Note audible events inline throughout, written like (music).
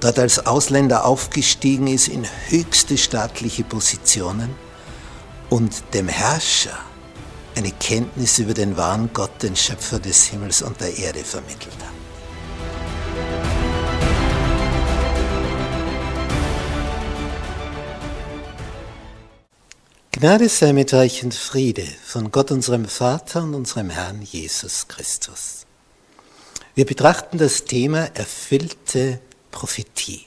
dort als Ausländer aufgestiegen ist in höchste staatliche Positionen und dem Herrscher eine Kenntnis über den wahren Gott, den Schöpfer des Himmels und der Erde vermittelt hat. Gnade sei mit euch und Friede von Gott unserem Vater und unserem Herrn Jesus Christus. Wir betrachten das Thema erfüllte Prophetie.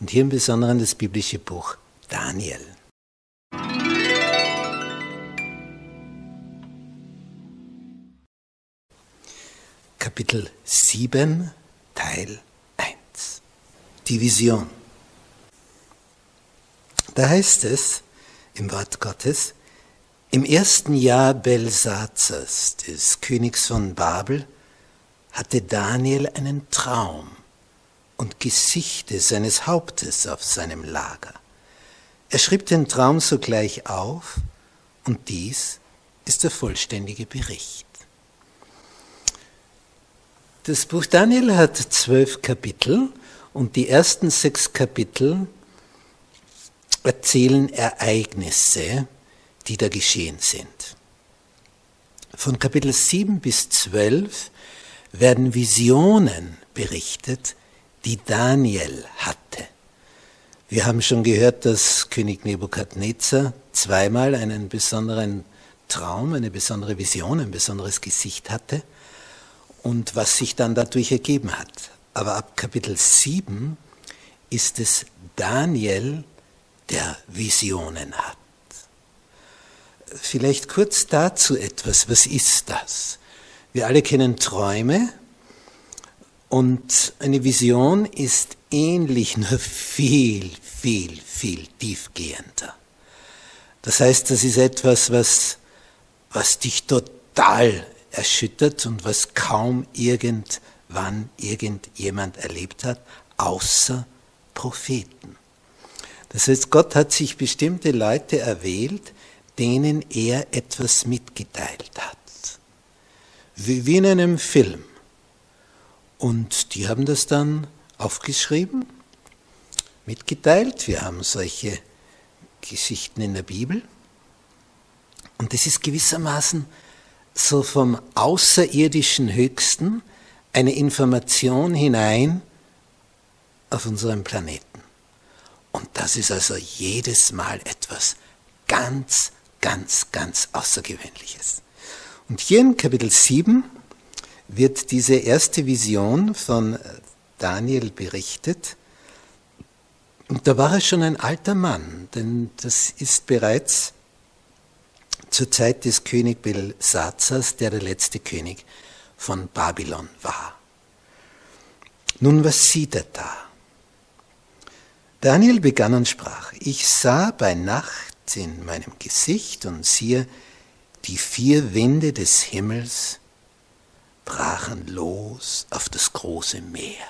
Und hier im Besonderen das biblische Buch Daniel. Kapitel 7, Teil 1. Die Vision. Da heißt es im Wort Gottes, im ersten Jahr Belsazars, des Königs von Babel, hatte Daniel einen Traum und Gesichte seines Hauptes auf seinem Lager. Er schrieb den Traum sogleich auf und dies ist der vollständige Bericht. Das Buch Daniel hat zwölf Kapitel und die ersten sechs Kapitel erzählen Ereignisse, die da geschehen sind. Von Kapitel 7 bis 12 werden Visionen berichtet, die Daniel hatte. Wir haben schon gehört, dass König Nebukadnezar zweimal einen besonderen Traum, eine besondere Vision, ein besonderes Gesicht hatte und was sich dann dadurch ergeben hat. Aber ab Kapitel 7 ist es Daniel, der Visionen hat. Vielleicht kurz dazu etwas, was ist das? Wir alle kennen Träume und eine Vision ist ähnlich, nur viel, viel, viel tiefgehender. Das heißt, das ist etwas, was, was dich total erschüttert und was kaum irgendwann irgendjemand erlebt hat, außer Propheten. Das heißt, Gott hat sich bestimmte Leute erwählt, denen er etwas mitgeteilt hat. Wie, in einem Film. Und die haben das dann aufgeschrieben, mitgeteilt. Wir haben solche Geschichten in der Bibel. Und das ist gewissermaßen so vom außerirdischen Höchsten eine Information hinein auf unseren Planeten. Und das ist also jedes Mal etwas ganz, ganz, ganz Außergewöhnliches. Und hier in Kapitel 7 wird diese erste Vision von Daniel berichtet. Und da war er schon ein alter Mann, denn das ist bereits zur Zeit des König Belsazars, der der letzte König von Babylon war. Nun, was sieht er da? Daniel begann und sprach, ich sah bei Nacht in meinem Gesicht und siehe, die vier Winde des Himmels brachen los auf das große Meer.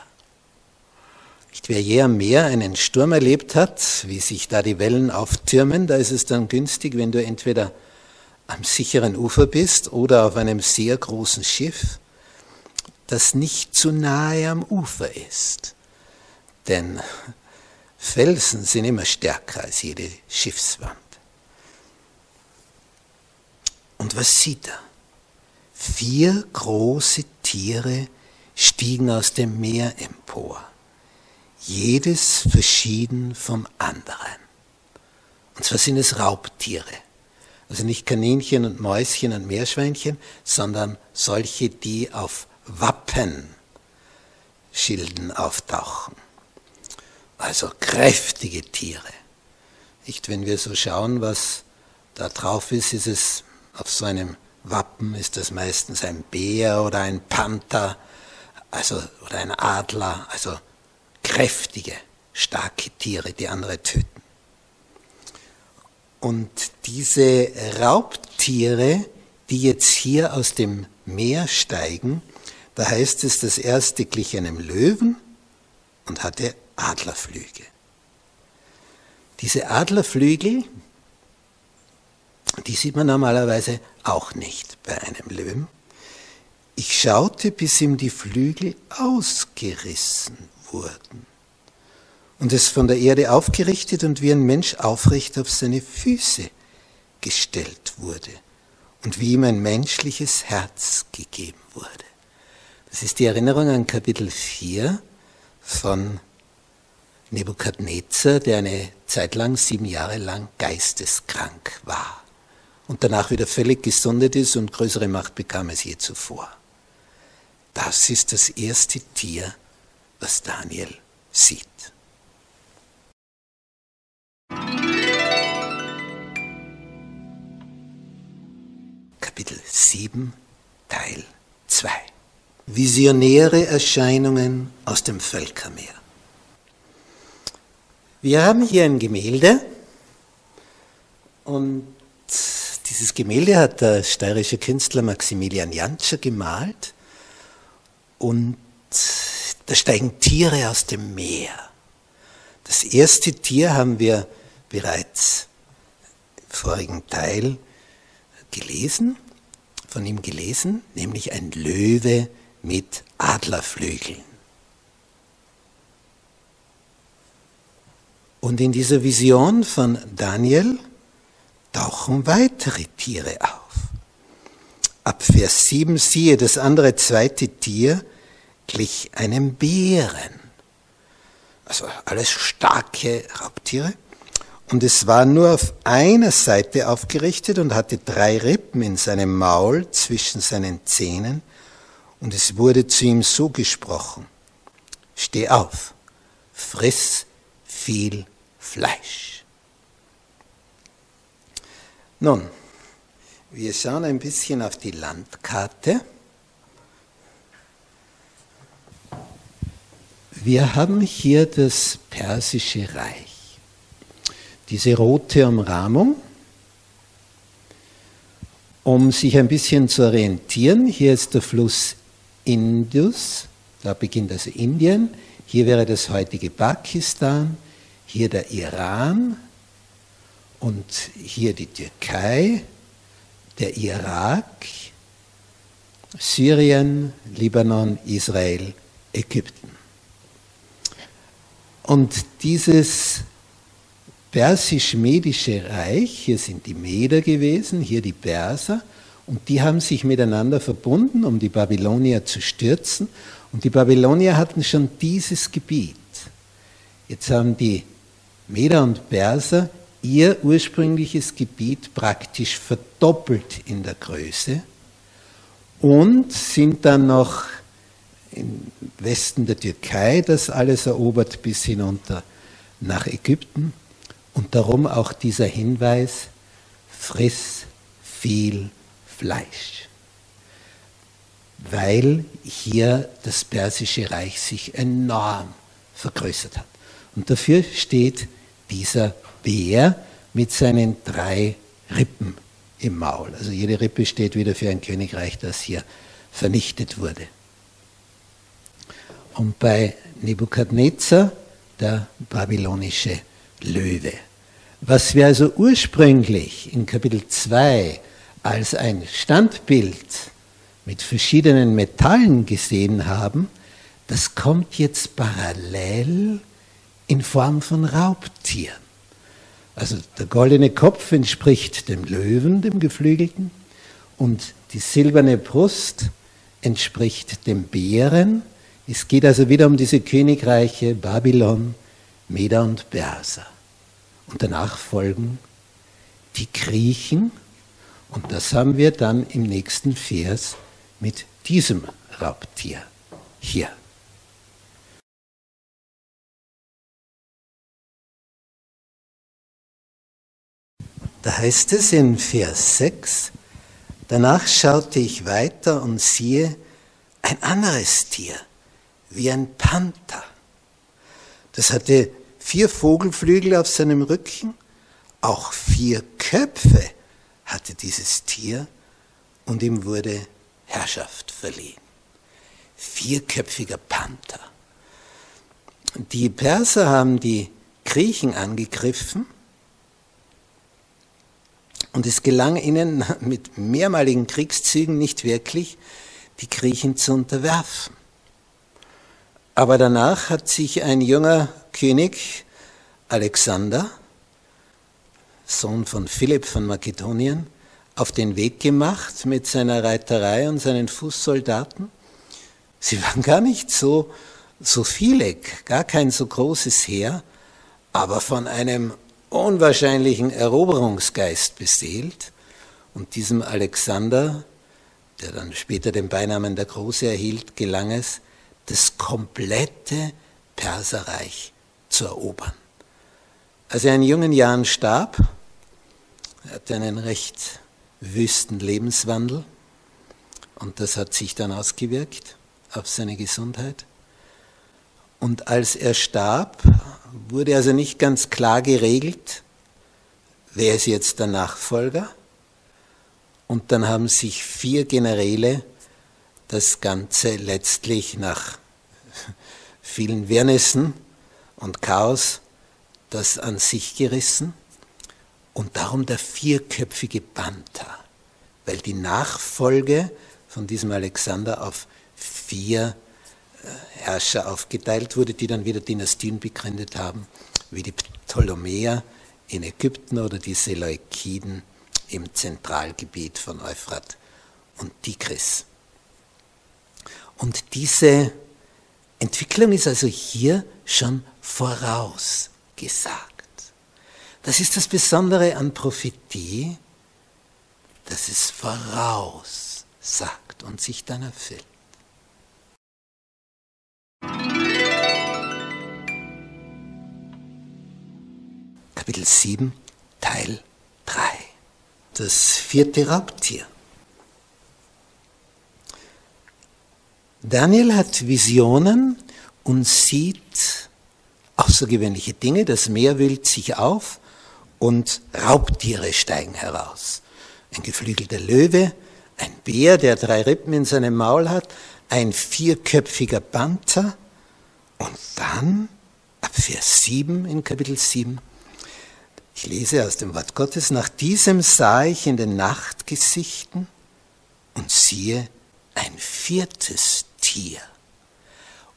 Nicht wer je am Meer einen Sturm erlebt hat, wie sich da die Wellen auftürmen, da ist es dann günstig, wenn du entweder am sicheren Ufer bist oder auf einem sehr großen Schiff, das nicht zu nahe am Ufer ist. Denn Felsen sind immer stärker als jede Schiffswand. Und was sieht er? Vier große Tiere stiegen aus dem Meer empor, jedes verschieden vom anderen. Und zwar sind es Raubtiere. Also nicht Kaninchen und Mäuschen und Meerschweinchen, sondern solche, die auf Wappenschilden auftauchen. Also kräftige Tiere. Nicht, wenn wir so schauen, was da drauf ist, ist es auf so einem Wappen, ist das meistens ein Bär oder ein Panther, also, oder ein Adler, also kräftige starke Tiere, die andere töten. Und diese Raubtiere, die jetzt hier aus dem Meer steigen, da heißt es, das erste glich einem Löwen und hatte Adlerflüge. Diese Adlerflügel, die sieht man normalerweise auch nicht bei einem Löwen. Ich schaute, bis ihm die Flügel ausgerissen wurden und es von der Erde aufgerichtet und wie ein Mensch aufrecht auf seine Füße gestellt wurde und wie ihm ein menschliches Herz gegeben wurde. Das ist die Erinnerung an Kapitel 4 von Nebukadnezar, der eine Zeit lang, sieben Jahre lang geisteskrank war und danach wieder völlig gesundet ist und größere Macht bekam als je zuvor. Das ist das erste Tier, was Daniel sieht. Kapitel 7, Teil 2. Visionäre Erscheinungen aus dem Völkermeer. Wir haben hier ein Gemälde und dieses Gemälde hat der steirische Künstler Maximilian Jantscher gemalt und da steigen Tiere aus dem Meer. Das erste Tier haben wir bereits im vorigen Teil gelesen, von ihm gelesen, nämlich ein Löwe mit Adlerflügeln. Und in dieser Vision von Daniel tauchen weitere Tiere auf. Ab Vers 7 siehe, das andere zweite Tier glich einem Bären. Also alles starke Raubtiere. Und es war nur auf einer Seite aufgerichtet und hatte drei Rippen in seinem Maul zwischen seinen Zähnen. Und es wurde zu ihm so gesprochen, steh auf, friss viel Fleisch. Nun, wir schauen ein bisschen auf die Landkarte. Wir haben hier das persische Reich diese rote Umrahmung, um sich ein bisschen zu orientieren. Hier ist der Fluss Indus, da beginnt also Indien, hier wäre das heutige Pakistan, hier der Iran und hier die Türkei, der Irak, Syrien, Libanon, Israel, Ägypten. Und dieses persisch-medische Reich, hier sind die Meder gewesen, hier die Perser, und die haben sich miteinander verbunden, um die Babylonier zu stürzen. Und die Babylonier hatten schon dieses Gebiet. Jetzt haben die Meder und Perser ihr ursprüngliches Gebiet praktisch verdoppelt in der Größe und sind dann noch im Westen der Türkei das alles erobert bis hinunter nach Ägypten. Und darum auch dieser Hinweis, friss viel Fleisch. Weil hier das persische Reich sich enorm vergrößert hat. Und dafür steht dieser Bär mit seinen drei Rippen im Maul. Also jede Rippe steht wieder für ein Königreich, das hier vernichtet wurde. Und bei Nebukadnezar der babylonische Löwe. Was wir also ursprünglich in Kapitel 2 als ein Standbild mit verschiedenen Metallen gesehen haben, das kommt jetzt parallel in Form von Raubtieren. Also der goldene Kopf entspricht dem Löwen, dem Geflügelten, und die silberne Brust entspricht dem Bären. Es geht also wieder um diese Königreiche Babylon, Meda und Perser. Und danach folgen die Griechen. Und das haben wir dann im nächsten Vers mit diesem Raubtier hier. Da heißt es in Vers 6, danach schaute ich weiter und siehe ein anderes Tier, wie ein Panther. Das hatte vier Vogelflügel auf seinem Rücken, auch vier Köpfe hatte dieses Tier und ihm wurde Herrschaft verliehen. Vierköpfiger Panther. Die Perser haben die Griechen angegriffen und es gelang ihnen (laughs) mit mehrmaligen Kriegszügen nicht wirklich, die Griechen zu unterwerfen. Aber danach hat sich ein junger König, Alexander, Sohn von Philipp von Makedonien, auf den Weg gemacht mit seiner Reiterei und seinen Fußsoldaten. Sie waren gar nicht so, so viele, gar kein so großes Heer, aber von einem unwahrscheinlichen Eroberungsgeist beseelt. Und diesem Alexander, der dann später den Beinamen der Große erhielt, gelang es, das komplette Perserreich zu erobern. Als er in jungen Jahren starb, er hatte einen recht wüsten Lebenswandel und das hat sich dann ausgewirkt auf seine Gesundheit. Und als er starb, wurde also nicht ganz klar geregelt, wer ist jetzt der Nachfolger. Und dann haben sich vier Generäle das Ganze letztlich nach vielen Wirrnissen und Chaos das an sich gerissen und darum der vierköpfige Panther, weil die Nachfolge von diesem Alexander auf vier Herrscher aufgeteilt wurde, die dann wieder Dynastien begründet haben, wie die Ptolemäer in Ägypten oder die Seleukiden im Zentralgebiet von Euphrat und Tigris. Und diese Entwicklung ist also hier schon vorausgesagt. Das ist das Besondere an Prophetie, dass es voraussagt und sich dann erfüllt. Kapitel 7, Teil 3. Das vierte Raubtier. Daniel hat Visionen und sieht außergewöhnliche Dinge. Das Meer wühlt sich auf und Raubtiere steigen heraus. Ein geflügelter Löwe, ein Bär, der drei Rippen in seinem Maul hat, ein vierköpfiger Panther und dann ab Vers 7 in Kapitel 7. Ich lese aus dem Wort Gottes, nach diesem sah ich in den Nachtgesichten und siehe ein viertes Tier.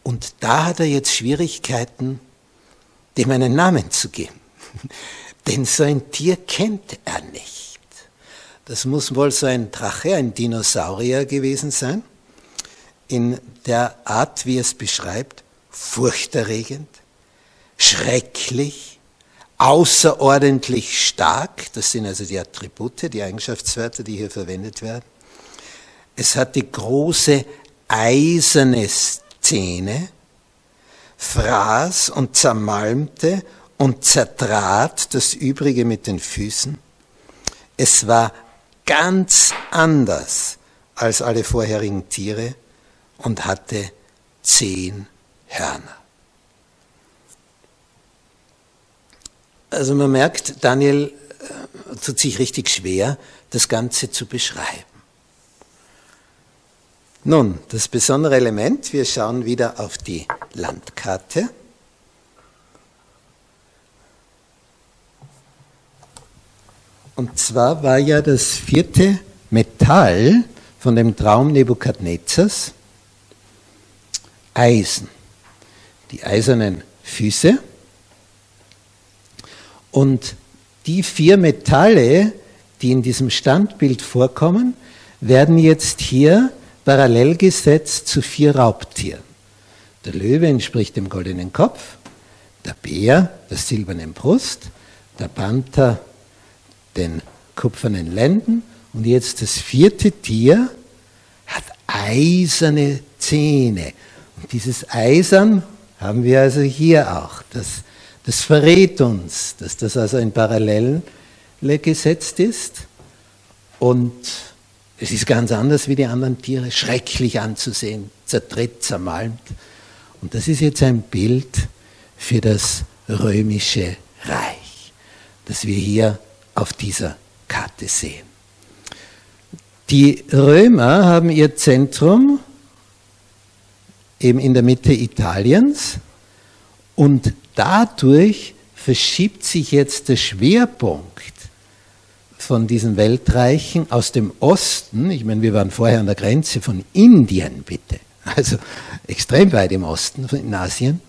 Und da hat er jetzt Schwierigkeiten, dem einen Namen zu geben. (laughs) Denn so ein Tier kennt er nicht. Das muss wohl so ein Drache, ein Dinosaurier gewesen sein. In der Art, wie es beschreibt, furchterregend, schrecklich, außerordentlich stark. Das sind also die Attribute, die Eigenschaftswörter, die hier verwendet werden. Es hatte große eiserne Zähne, fraß und zermalmte und zertrat das Übrige mit den Füßen. Es war ganz anders als alle vorherigen Tiere und hatte zehn Hörner. Also man merkt, Daniel äh, tut sich richtig schwer, das Ganze zu beschreiben. Nun, das besondere Element, wir schauen wieder auf die Landkarte. Und zwar war ja das vierte Metall von dem Traum Nebukadnezars Eisen. Die eisernen Füße. Und die vier Metalle, die in diesem Standbild vorkommen, werden jetzt hier parallel gesetzt zu vier Raubtieren. Der Löwe entspricht dem goldenen Kopf, der Bär der silbernen Brust, der Panther den kupfernen Lenden und jetzt das vierte Tier hat eiserne Zähne. Und dieses Eisern haben wir also hier auch. Das, das verrät uns, dass das also in Parallele gesetzt ist. Und es ist ganz anders wie die anderen Tiere, schrecklich anzusehen, zertritt, zermalmt. Und das ist jetzt ein Bild für das römische Reich, das wir hier auf dieser Karte sehen. Die Römer haben ihr Zentrum eben in der Mitte Italiens und dadurch verschiebt sich jetzt der Schwerpunkt von diesen Weltreichen aus dem Osten, ich meine, wir waren vorher an der Grenze von Indien, bitte, also extrem weit im Osten in Asien,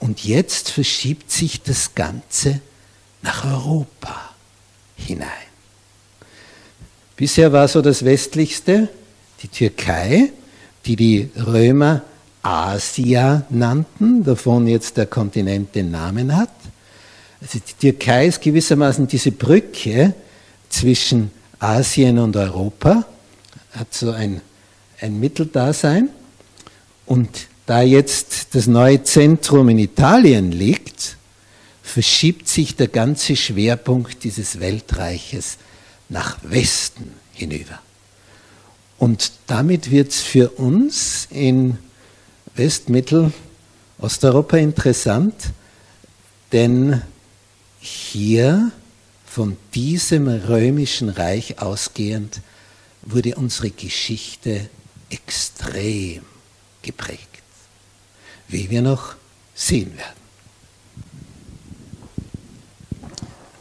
und jetzt verschiebt sich das Ganze nach Europa hinein. Bisher war so das westlichste die Türkei, die die Römer Asia nannten, davon jetzt der Kontinent den Namen hat. Also die Türkei ist gewissermaßen diese Brücke zwischen Asien und Europa, hat so ein, ein Mitteldasein. Und da jetzt das neue Zentrum in Italien liegt, verschiebt sich der ganze Schwerpunkt dieses Weltreiches nach Westen hinüber. Und damit wird es für uns in West-, Mittel-, Osteuropa interessant, denn hier von diesem römischen Reich ausgehend wurde unsere Geschichte extrem geprägt, wie wir noch sehen werden.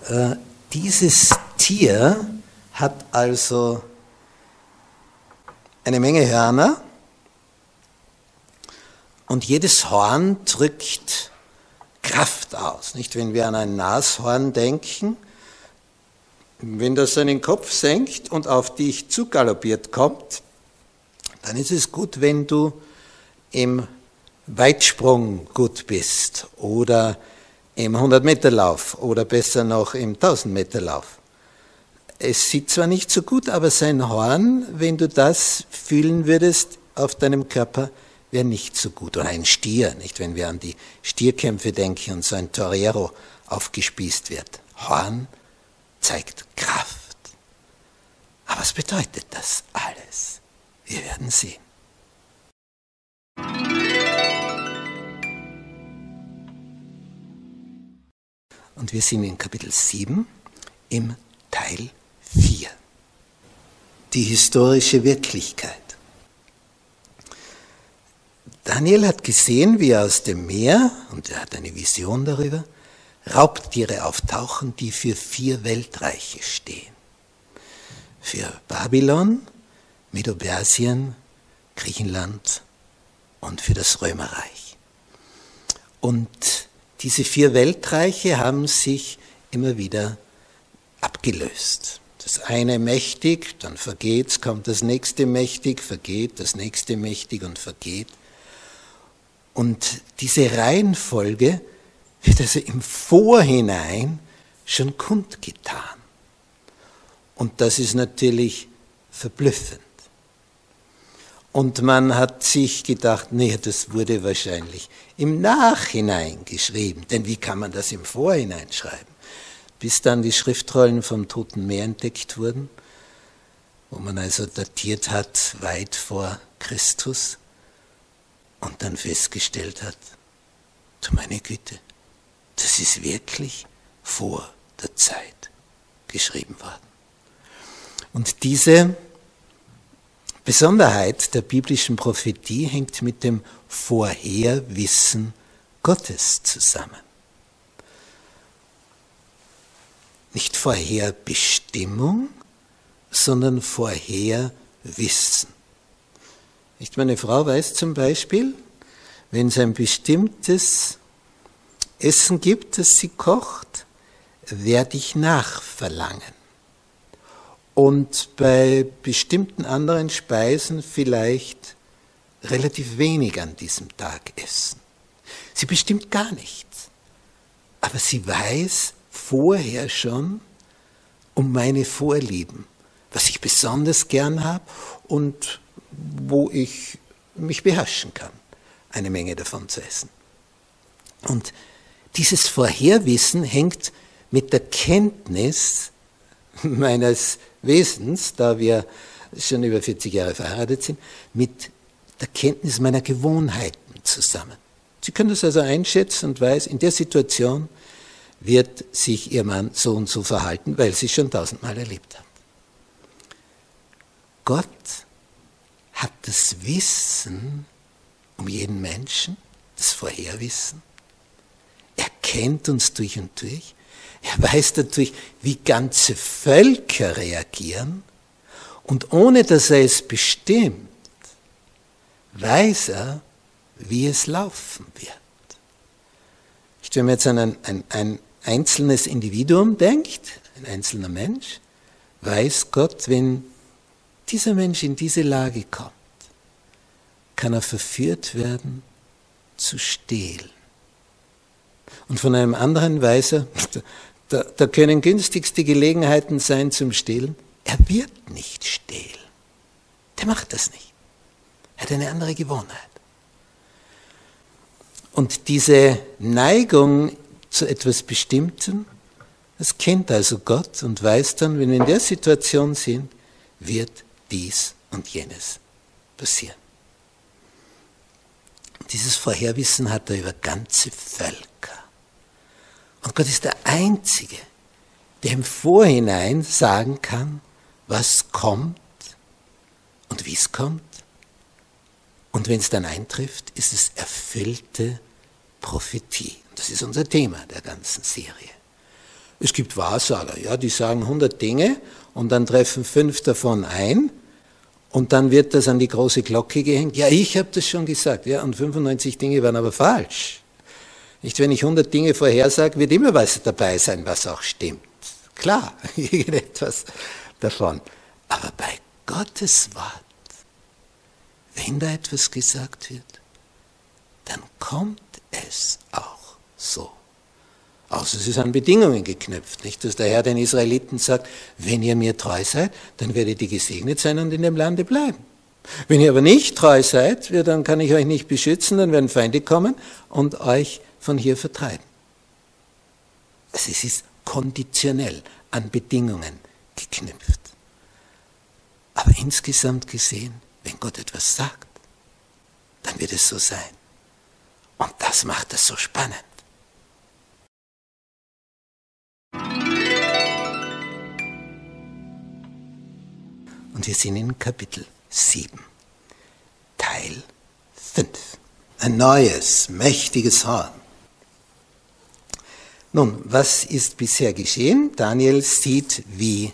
Äh, dieses Tier hat also eine Menge Hörner und jedes Horn drückt Kraft aus. Nicht, wenn wir an ein Nashorn denken, wenn das seinen Kopf senkt und auf dich zugaloppiert kommt, dann ist es gut, wenn du im Weitsprung gut bist oder im 100-Meter-Lauf oder besser noch im 1000-Meter-Lauf. Es sieht zwar nicht so gut, aber sein Horn, wenn du das fühlen würdest auf deinem Körper, wäre nicht so gut. Oder ein Stier, nicht wenn wir an die Stierkämpfe denken und so ein Torero aufgespießt wird. Horn zeigt Kraft. Aber was bedeutet das alles? Wir werden sehen. Und wir sind in Kapitel 7 im Teil 4. Die historische Wirklichkeit. Daniel hat gesehen, wie aus dem Meer, und er hat eine Vision darüber, Raubtiere auftauchen, die für vier Weltreiche stehen. Für Babylon, Medo-Persien, Griechenland und für das Römerreich. Und diese vier Weltreiche haben sich immer wieder abgelöst. Das eine mächtig, dann vergeht's, kommt das nächste mächtig, vergeht, das nächste mächtig und vergeht. Und diese Reihenfolge wird also im Vorhinein schon kundgetan. Und das ist natürlich verblüffend. Und man hat sich gedacht, nee, das wurde wahrscheinlich im Nachhinein geschrieben. Denn wie kann man das im Vorhinein schreiben? Bis dann die Schriftrollen vom Toten Meer entdeckt wurden, wo man also datiert hat weit vor Christus und dann festgestellt hat, du meine Güte, das ist wirklich vor der Zeit geschrieben worden. Und diese Besonderheit der biblischen Prophetie hängt mit dem Vorherwissen Gottes zusammen. Nicht Vorherbestimmung, sondern Vorherwissen. Nicht meine Frau weiß zum Beispiel, wenn es ein bestimmtes Essen gibt, das sie kocht, werde ich nachverlangen. Und bei bestimmten anderen Speisen vielleicht relativ wenig an diesem Tag essen. Sie bestimmt gar nichts. Aber sie weiß vorher schon um meine Vorlieben, was ich besonders gern habe und wo ich mich beherrschen kann, eine Menge davon zu essen. Und dieses Vorherwissen hängt mit der Kenntnis meines Wesens, da wir schon über 40 Jahre verheiratet sind, mit der Kenntnis meiner Gewohnheiten zusammen. Sie können das also einschätzen und weiß, in der Situation wird sich Ihr Mann so und so verhalten, weil sie es schon tausendmal erlebt hat. Gott hat das Wissen um jeden Menschen, das Vorherwissen. Er kennt uns durch und durch. Er weiß natürlich, wie ganze Völker reagieren. Und ohne dass er es bestimmt, weiß er, wie es laufen wird. Wenn man jetzt an ein, ein, ein einzelnes Individuum denkt, ein einzelner Mensch, weiß Gott, wenn dieser Mensch in diese Lage kommt, kann er verführt werden zu stehlen. Und von einem anderen weiß er, (laughs) da, da können günstigste Gelegenheiten sein zum Stehlen. Er wird nicht stehlen. Der macht das nicht. Er hat eine andere Gewohnheit. Und diese Neigung zu etwas Bestimmtem, das kennt also Gott und weiß dann, wenn wir in der Situation sind, wird dies und jenes passieren. Dieses Vorherwissen hat er über ganze Völker. Und Gott ist der Einzige, der im Vorhinein sagen kann, was kommt und wie es kommt. Und wenn es dann eintrifft, ist es erfüllte Prophetie. Das ist unser Thema der ganzen Serie. Es gibt Wahrsager, ja, die sagen 100 Dinge und dann treffen fünf davon ein und dann wird das an die große Glocke gehängt. Ja, ich habe das schon gesagt. Ja, und 95 Dinge waren aber falsch. Nicht, wenn ich 100 Dinge vorhersage, wird immer was dabei sein, was auch stimmt. Klar, (laughs) irgendetwas davon. Aber bei Gottes Wort, wenn da etwas gesagt wird, dann kommt es auch so. Außer es ist an Bedingungen geknüpft, nicht? Dass der Herr den Israeliten sagt, wenn ihr mir treu seid, dann werdet ihr gesegnet sein und in dem Lande bleiben. Wenn ihr aber nicht treu seid, dann kann ich euch nicht beschützen, dann werden Feinde kommen und euch von hier vertreiben. Also es ist konditionell an Bedingungen geknüpft. Aber insgesamt gesehen, wenn Gott etwas sagt, dann wird es so sein. Und das macht es so spannend. Und wir sind in Kapitel 7, Teil 5. Ein neues, mächtiges Horn. Nun, was ist bisher geschehen? Daniel sieht, wie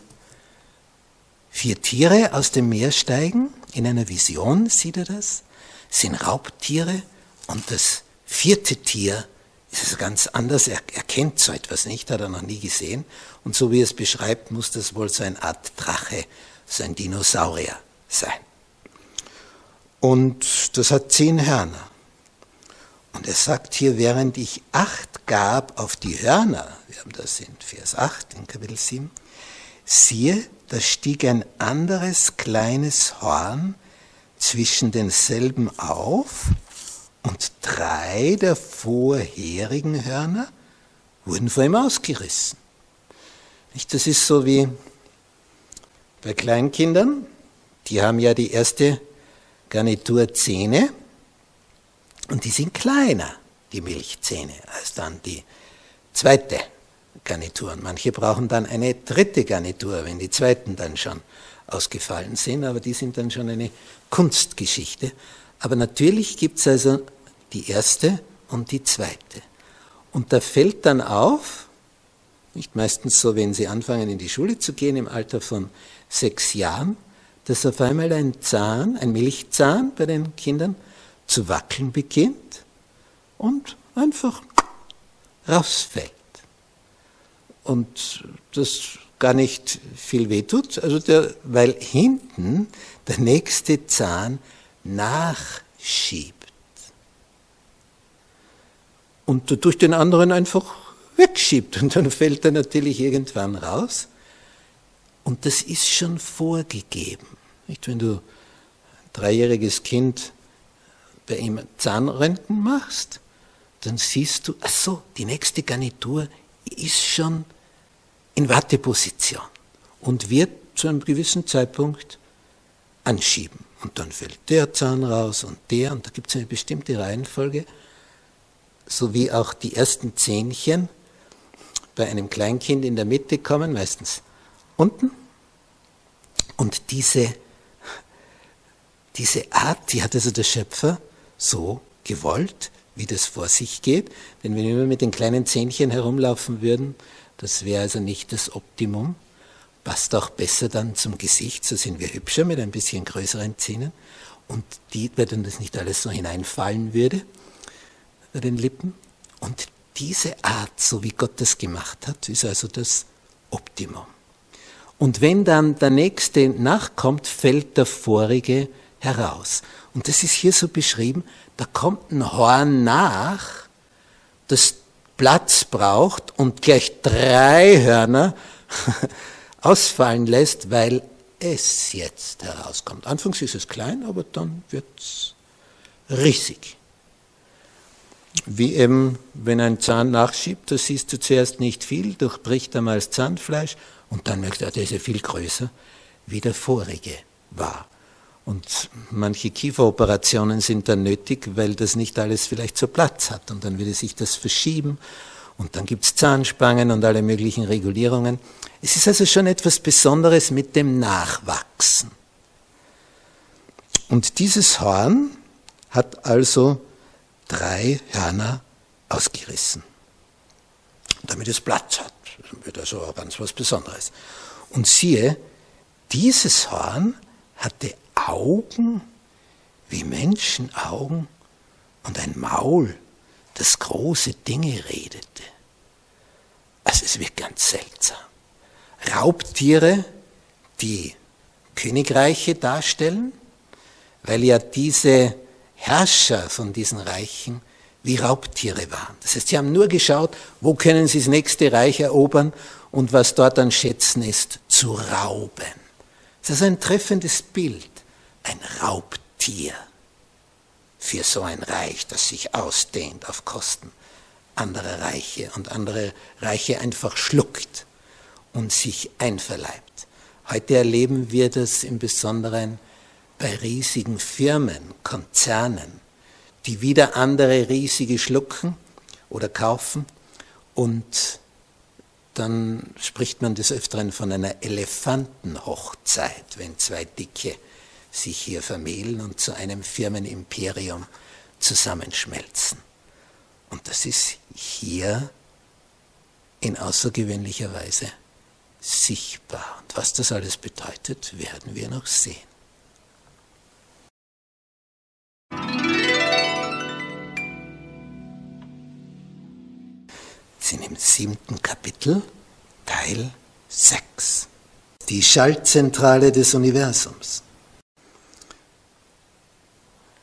vier Tiere aus dem Meer steigen. In einer Vision sieht er das. Es sind Raubtiere und das vierte Tier ist ganz anders. Er, er kennt so etwas nicht, hat er noch nie gesehen. Und so wie er es beschreibt, muss das wohl so eine Art Drache, ein Dinosaurier sein. Und das hat zehn Hörner. Und er sagt hier, während ich Acht gab auf die Hörner, wir haben das in Vers 8 in Kapitel 7, siehe, da stieg ein anderes kleines Horn zwischen denselben auf und drei der vorherigen Hörner wurden vor ihm ausgerissen. Das ist so wie bei Kleinkindern, die haben ja die erste Garnitur Zähne und die sind kleiner, die Milchzähne, als dann die zweite Garnitur. Und manche brauchen dann eine dritte Garnitur, wenn die zweiten dann schon ausgefallen sind, aber die sind dann schon eine Kunstgeschichte. Aber natürlich gibt es also die erste und die zweite. Und da fällt dann auf, nicht meistens so, wenn sie anfangen in die Schule zu gehen im Alter von sechs Jahren, dass auf einmal ein Zahn, ein Milchzahn bei den Kindern zu wackeln beginnt und einfach rausfällt. Und das gar nicht viel wehtut, also der, weil hinten der nächste Zahn nachschiebt. Und durch den anderen einfach wegschiebt und dann fällt er natürlich irgendwann raus. Und das ist schon vorgegeben. Nicht, wenn du ein dreijähriges Kind bei ihm Zahnröntgen machst, dann siehst du, ach so, die nächste Garnitur ist schon in Warteposition und wird zu einem gewissen Zeitpunkt anschieben. Und dann fällt der Zahn raus und der, und da gibt es eine bestimmte Reihenfolge. sowie auch die ersten Zähnchen bei einem Kleinkind in der Mitte kommen, meistens unten. Und diese, diese Art, die hat also der Schöpfer so gewollt, wie das vor sich geht. Denn wenn wir immer mit den kleinen Zähnchen herumlaufen würden, das wäre also nicht das Optimum. Passt auch besser dann zum Gesicht, so sind wir hübscher mit ein bisschen größeren Zähnen. Und die, weil dann das nicht alles so hineinfallen würde bei den Lippen. Und diese Art, so wie Gott das gemacht hat, ist also das Optimum. Und wenn dann der nächste nachkommt, fällt der vorige heraus. Und das ist hier so beschrieben, da kommt ein Horn nach, das Platz braucht und gleich drei Hörner (laughs) ausfallen lässt, weil es jetzt herauskommt. Anfangs ist es klein, aber dann wird es riesig. Wie eben, wenn ein Zahn nachschiebt, da siehst du zuerst nicht viel, durchbricht einmal das Zahnfleisch und dann merkst du, der ist ja viel größer, wie der vorige war. Und manche Kieferoperationen sind dann nötig, weil das nicht alles vielleicht so Platz hat. Und dann würde sich das verschieben. Und dann gibt es Zahnspangen und alle möglichen Regulierungen. Es ist also schon etwas Besonderes mit dem Nachwachsen. Und dieses Horn hat also drei Hörner ausgerissen, damit es Platz hat. Das also ganz was Besonderes. Und siehe, dieses Horn hatte Augen wie Menschenaugen und ein Maul, das große Dinge redete. Also es wird ganz seltsam. Raubtiere, die Königreiche darstellen, weil ja diese Herrscher von diesen Reichen wie Raubtiere waren. Das heißt, sie haben nur geschaut, wo können sie das nächste Reich erobern und was dort an Schätzen ist, zu rauben. Das ist ein treffendes Bild, ein Raubtier für so ein Reich, das sich ausdehnt auf Kosten anderer Reiche und andere Reiche einfach schluckt und sich einverleibt. Heute erleben wir das im Besonderen bei riesigen Firmen, Konzernen, die wieder andere riesige schlucken oder kaufen und dann spricht man des Öfteren von einer Elefantenhochzeit, wenn zwei Dicke sich hier vermählen und zu einem Firmenimperium zusammenschmelzen. Und das ist hier in außergewöhnlicher Weise sichtbar. Und was das alles bedeutet, werden wir noch sehen. Sind im siebten Kapitel, Teil 6. Die Schaltzentrale des Universums.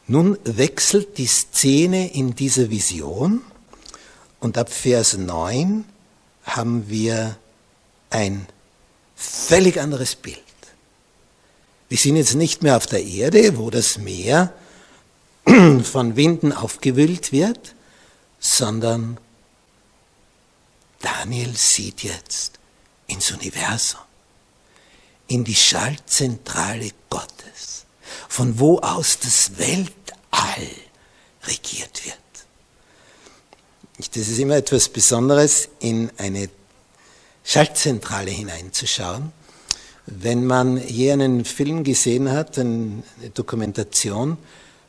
Nun wechselt die Szene in dieser Vision und ab Vers 9 haben wir ein völlig anderes Bild. Wir sind jetzt nicht mehr auf der Erde, wo das Meer (clears throat) von Winden aufgewühlt wird, sondern Daniel sieht jetzt ins Universum, in die Schaltzentrale Gottes, von wo aus das Weltall regiert wird. Das ist immer etwas Besonderes, in eine Schaltzentrale hineinzuschauen. Wenn man je einen Film gesehen hat, eine Dokumentation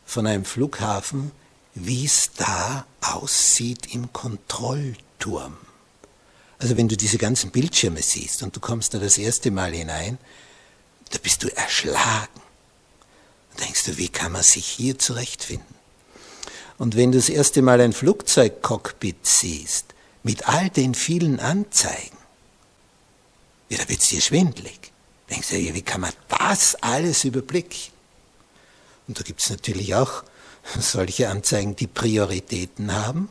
von einem Flughafen, wie es da aussieht im Kontrollturm. Also wenn du diese ganzen Bildschirme siehst und du kommst da das erste Mal hinein, da bist du erschlagen. Da denkst du, wie kann man sich hier zurechtfinden? Und wenn du das erste Mal ein Flugzeugcockpit siehst, mit all den vielen Anzeigen, ja, da wird's dir schwindlig. Denkst du, wie kann man das alles überblicken? Und da gibt's natürlich auch solche Anzeigen, die Prioritäten haben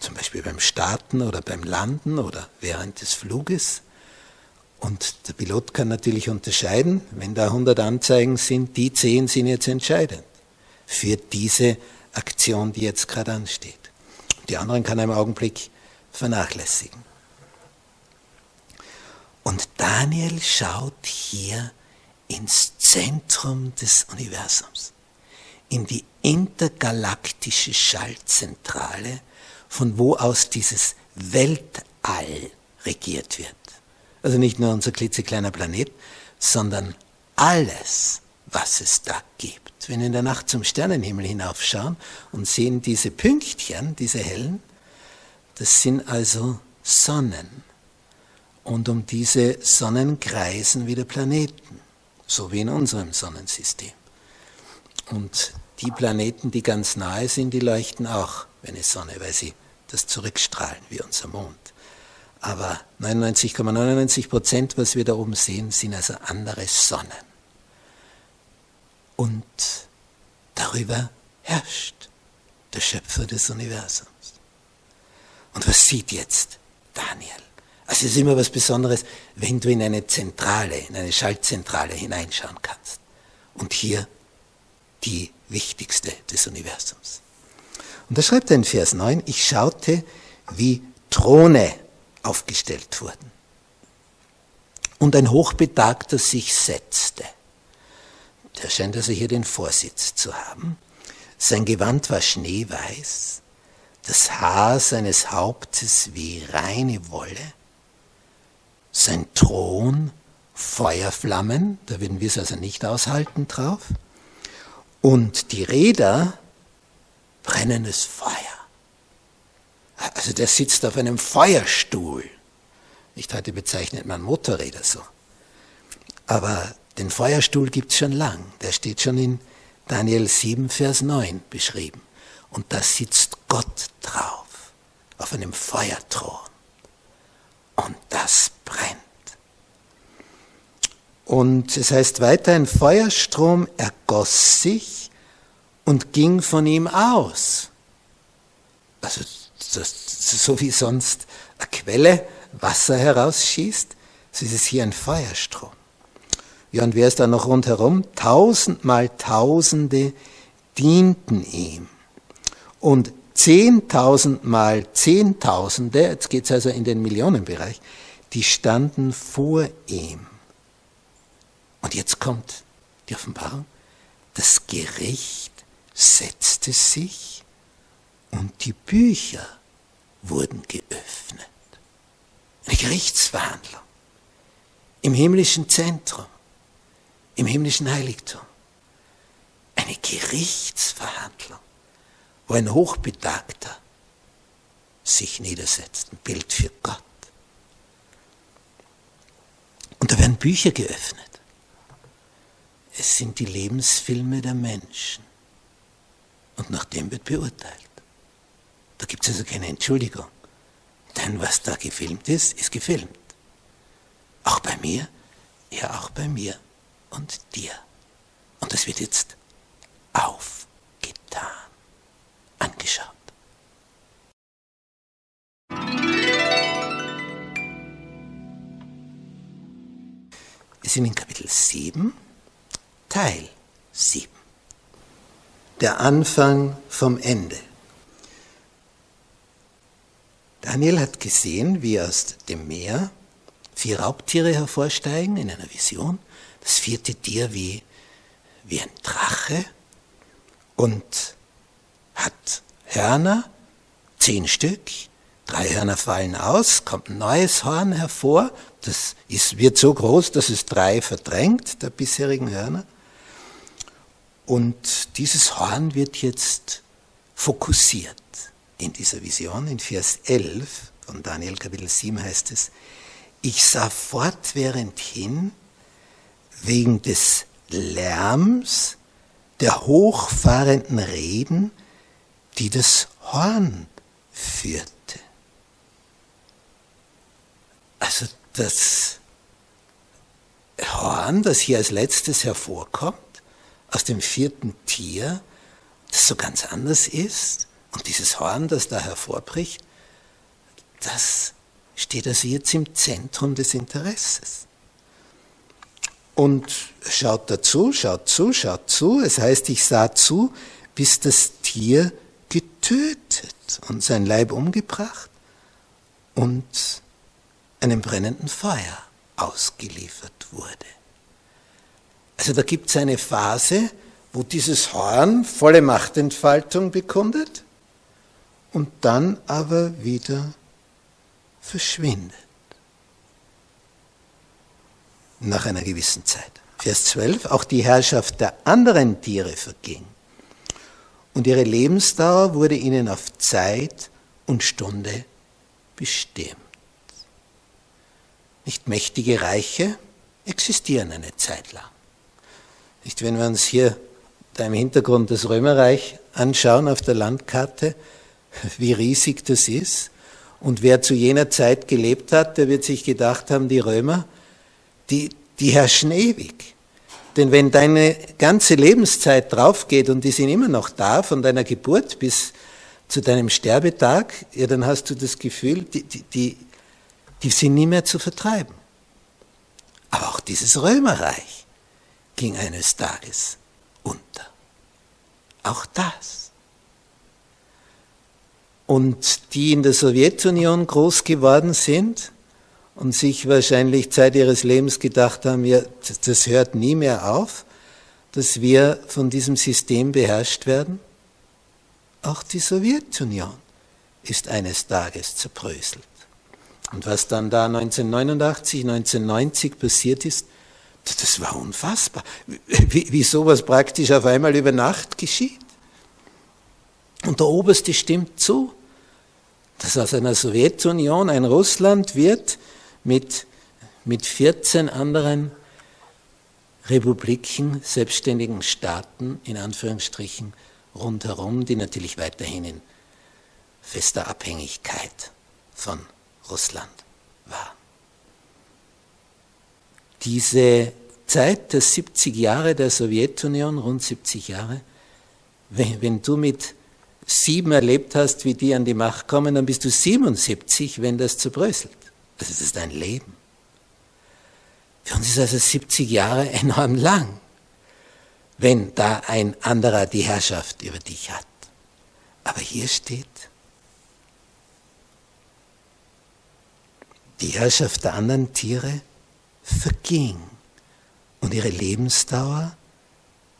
zum Beispiel beim Starten oder beim Landen oder während des Fluges. Und der Pilot kann natürlich unterscheiden, wenn da 100 Anzeigen sind, die 10 sind jetzt entscheidend für diese Aktion, die jetzt gerade ansteht. Die anderen kann er im Augenblick vernachlässigen. Und Daniel schaut hier ins Zentrum des Universums, in die intergalaktische Schaltzentrale, von wo aus dieses Weltall regiert wird. Also nicht nur unser klitzekleiner Planet, sondern alles, was es da gibt. Wenn wir in der Nacht zum Sternenhimmel hinaufschauen und sehen diese Pünktchen, diese hellen, das sind also Sonnen. Und um diese Sonnen kreisen wieder Planeten, so wie in unserem Sonnensystem. Und die Planeten, die ganz nahe sind, die leuchten auch eine Sonne, weil sie das zurückstrahlen, wie unser Mond. Aber 99,99 Prozent, ,99 was wir da oben sehen, sind also andere Sonnen. Und darüber herrscht der Schöpfer des Universums. Und was sieht jetzt Daniel? Also es ist immer was Besonderes, wenn du in eine Zentrale, in eine Schaltzentrale hineinschauen kannst. Und hier die wichtigste des Universums. Und da schreibt er in Vers 9, ich schaute, wie Throne aufgestellt wurden. Und ein Hochbetagter sich setzte. Der scheint also hier den Vorsitz zu haben. Sein Gewand war schneeweiß, das Haar seines Hauptes wie reine Wolle, sein Thron Feuerflammen, da würden wir es also nicht aushalten drauf, und die Räder brennendes Feuer. Also der sitzt auf einem Feuerstuhl. Nicht heute bezeichnet man Motorräder so. Aber den Feuerstuhl gibt es schon lang. Der steht schon in Daniel 7, Vers 9 beschrieben. Und da sitzt Gott drauf, auf einem Feuerthron. Und das brennt. Und es heißt weiter, ein Feuerstrom ergoss sich und ging von ihm aus. Also so wie sonst eine Quelle Wasser herausschießt, so ist es hier ein Feuerstrom. Ja, und wer ist da noch rundherum? Tausendmal Tausende dienten ihm. Und zehntausendmal Zehntausende, jetzt geht es also in den Millionenbereich, die standen vor ihm. Und jetzt kommt die Offenbarung. Das Gericht setzte sich und die Bücher wurden geöffnet. Eine Gerichtsverhandlung im himmlischen Zentrum, im himmlischen Heiligtum. Eine Gerichtsverhandlung, wo ein Hochbetagter sich niedersetzt, ein Bild für Gott. Und da werden Bücher geöffnet. Es sind die Lebensfilme der Menschen. Und nach dem wird beurteilt. Da gibt es also keine Entschuldigung. Denn was da gefilmt ist, ist gefilmt. Auch bei mir, ja auch bei mir und dir. Und das wird jetzt aufgetan, angeschaut. Wir sind in Kapitel 7, Teil 7. Der Anfang vom Ende. Daniel hat gesehen, wie aus dem Meer vier Raubtiere hervorsteigen in einer Vision. Das vierte Tier wie, wie ein Drache und hat Hörner, zehn Stück. Drei Hörner fallen aus, kommt ein neues Horn hervor. Das ist, wird so groß, dass es drei verdrängt, der bisherigen Hörner. Und dieses Horn wird jetzt fokussiert in dieser Vision. In Vers 11 von Daniel Kapitel 7 heißt es, ich sah fortwährend hin wegen des Lärms der hochfahrenden Reden, die das Horn führte. Also das Horn, das hier als letztes hervorkommt, aus dem vierten Tier, das so ganz anders ist, und dieses Horn, das da hervorbricht, das steht also jetzt im Zentrum des Interesses. Und schaut dazu, schaut zu, schaut zu. Es heißt, ich sah zu, bis das Tier getötet und sein Leib umgebracht und einem brennenden Feuer ausgeliefert wurde. Also da gibt es eine Phase, wo dieses Horn volle Machtentfaltung bekundet und dann aber wieder verschwindet. Nach einer gewissen Zeit. Vers 12, auch die Herrschaft der anderen Tiere verging. Und ihre Lebensdauer wurde ihnen auf Zeit und Stunde bestimmt. Nicht mächtige Reiche existieren eine Zeit lang. Nicht, wenn wir uns hier da im Hintergrund das Römerreich anschauen auf der Landkarte, (laughs) wie riesig das ist. Und wer zu jener Zeit gelebt hat, der wird sich gedacht haben, die Römer, die, die herrschen ewig. Denn wenn deine ganze Lebenszeit draufgeht und die sind immer noch da, von deiner Geburt bis zu deinem Sterbetag, ja, dann hast du das Gefühl, die, die, die, die sind nie mehr zu vertreiben. Aber auch dieses Römerreich ging eines Tages unter. Auch das. Und die in der Sowjetunion groß geworden sind und sich wahrscheinlich Zeit ihres Lebens gedacht haben, ja, das hört nie mehr auf, dass wir von diesem System beherrscht werden. Auch die Sowjetunion ist eines Tages zerbröselt. Und was dann da 1989, 1990 passiert ist, das war unfassbar, wie, wie sowas praktisch auf einmal über Nacht geschieht. Und der Oberste stimmt zu, dass aus einer Sowjetunion ein Russland wird mit, mit 14 anderen Republiken, selbstständigen Staaten, in Anführungsstrichen, rundherum, die natürlich weiterhin in fester Abhängigkeit von Russland waren diese Zeit der 70 Jahre der Sowjetunion, rund 70 Jahre, wenn, wenn, du mit sieben erlebt hast, wie die an die Macht kommen, dann bist du 77, wenn das zerbröselt. Also das ist dein Leben. Für uns ist also 70 Jahre enorm lang, wenn da ein anderer die Herrschaft über dich hat. Aber hier steht, die Herrschaft der anderen Tiere verging und ihre Lebensdauer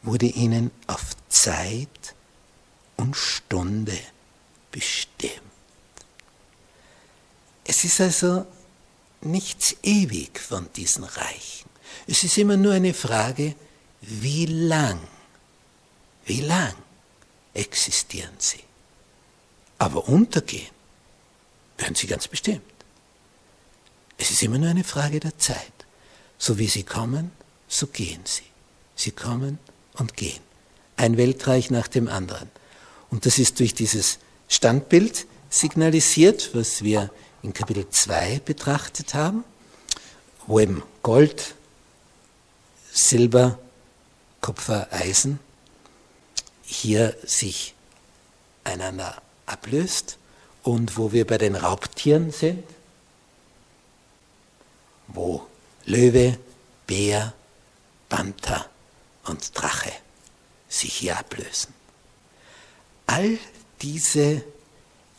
wurde ihnen auf Zeit und Stunde bestimmt. Es ist also nichts ewig von diesen Reichen. Es ist immer nur eine Frage, wie lang, wie lang existieren sie. Aber untergehen werden sie ganz bestimmt. Es ist immer nur eine Frage der Zeit. So wie sie kommen, so gehen sie. Sie kommen und gehen. Ein Weltreich nach dem anderen. Und das ist durch dieses Standbild signalisiert, was wir in Kapitel 2 betrachtet haben, wo eben Gold, Silber, Kupfer, Eisen hier sich einander ablöst und wo wir bei den Raubtieren sind, wo Löwe, Bär, Panther und Drache sich hier ablösen. All diese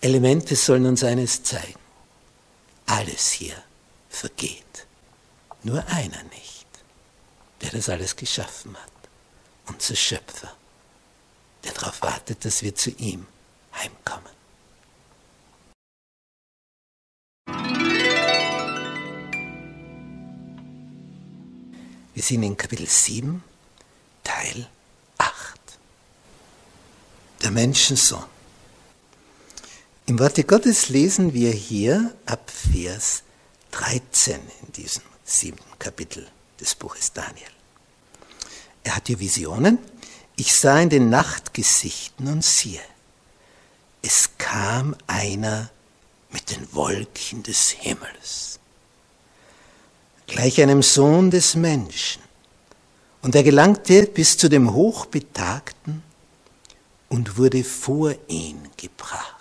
Elemente sollen uns eines zeigen. Alles hier vergeht. Nur einer nicht, der das alles geschaffen hat. Unser Schöpfer, der darauf wartet, dass wir zu ihm heimkommen. Wir sind in Kapitel 7, Teil 8. Der Menschensohn. Im Worte Gottes lesen wir hier ab Vers 13 in diesem siebten Kapitel des Buches Daniel. Er hat hier Visionen. Ich sah in den Nachtgesichten und siehe, es kam einer mit den Wolken des Himmels gleich einem Sohn des Menschen. Und er gelangte bis zu dem Hochbetagten und wurde vor ihn gebracht.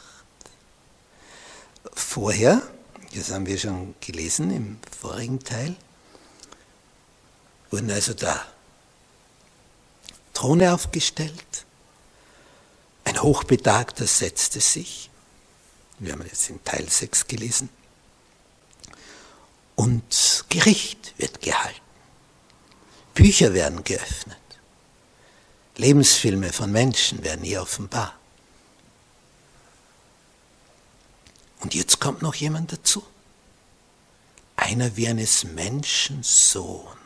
Vorher, das haben wir schon gelesen im vorigen Teil, wurden also da Throne aufgestellt, ein Hochbetagter setzte sich, wir haben jetzt in Teil 6 gelesen, und Gericht wird gehalten. Bücher werden geöffnet. Lebensfilme von Menschen werden hier offenbar. Und jetzt kommt noch jemand dazu. Einer wie eines Menschen Sohn.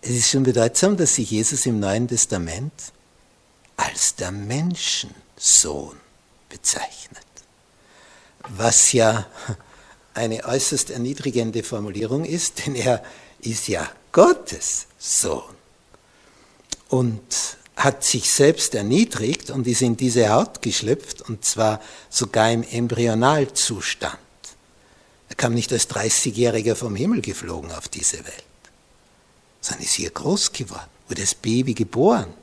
Es ist schon bedeutsam, dass sich Jesus im Neuen Testament als der Menschensohn bezeichnet. Was ja eine äußerst erniedrigende Formulierung ist, denn er ist ja Gottes Sohn und hat sich selbst erniedrigt und ist in diese Haut geschlüpft und zwar sogar im Embryonalzustand. Er kam nicht als 30-Jähriger vom Himmel geflogen auf diese Welt, sondern ist hier groß geworden, wurde als Baby geboren.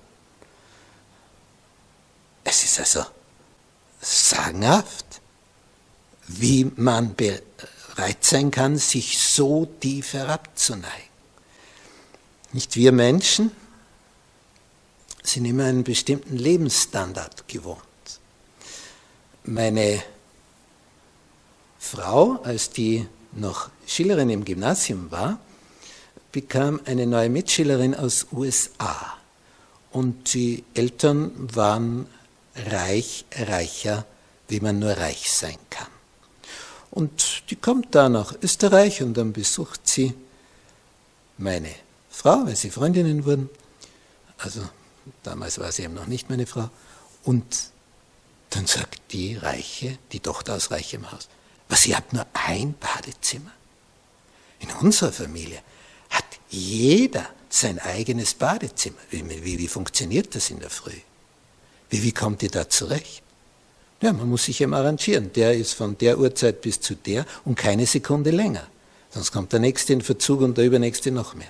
Es ist also sagenhaft, wie man bereit sein kann, sich so tief herabzuneigen. Nicht wir Menschen sind immer einen bestimmten Lebensstandard gewohnt. Meine Frau, als die noch Schülerin im Gymnasium war, bekam eine neue Mitschülerin aus USA. Und die Eltern waren reich, reicher, wie man nur reich sein kann. Und die kommt da nach Österreich und dann besucht sie meine Frau, weil sie Freundinnen wurden. Also damals war sie eben noch nicht meine Frau. Und dann sagt die Reiche, die Tochter aus reichem Haus, was, ihr habt nur ein Badezimmer? In unserer Familie hat jeder sein eigenes Badezimmer. Wie, wie, wie funktioniert das in der Früh? Wie, wie kommt ihr da zurecht? Ja, man muss sich eben arrangieren. Der ist von der Uhrzeit bis zu der und keine Sekunde länger. Sonst kommt der nächste in Verzug und der übernächste noch mehr.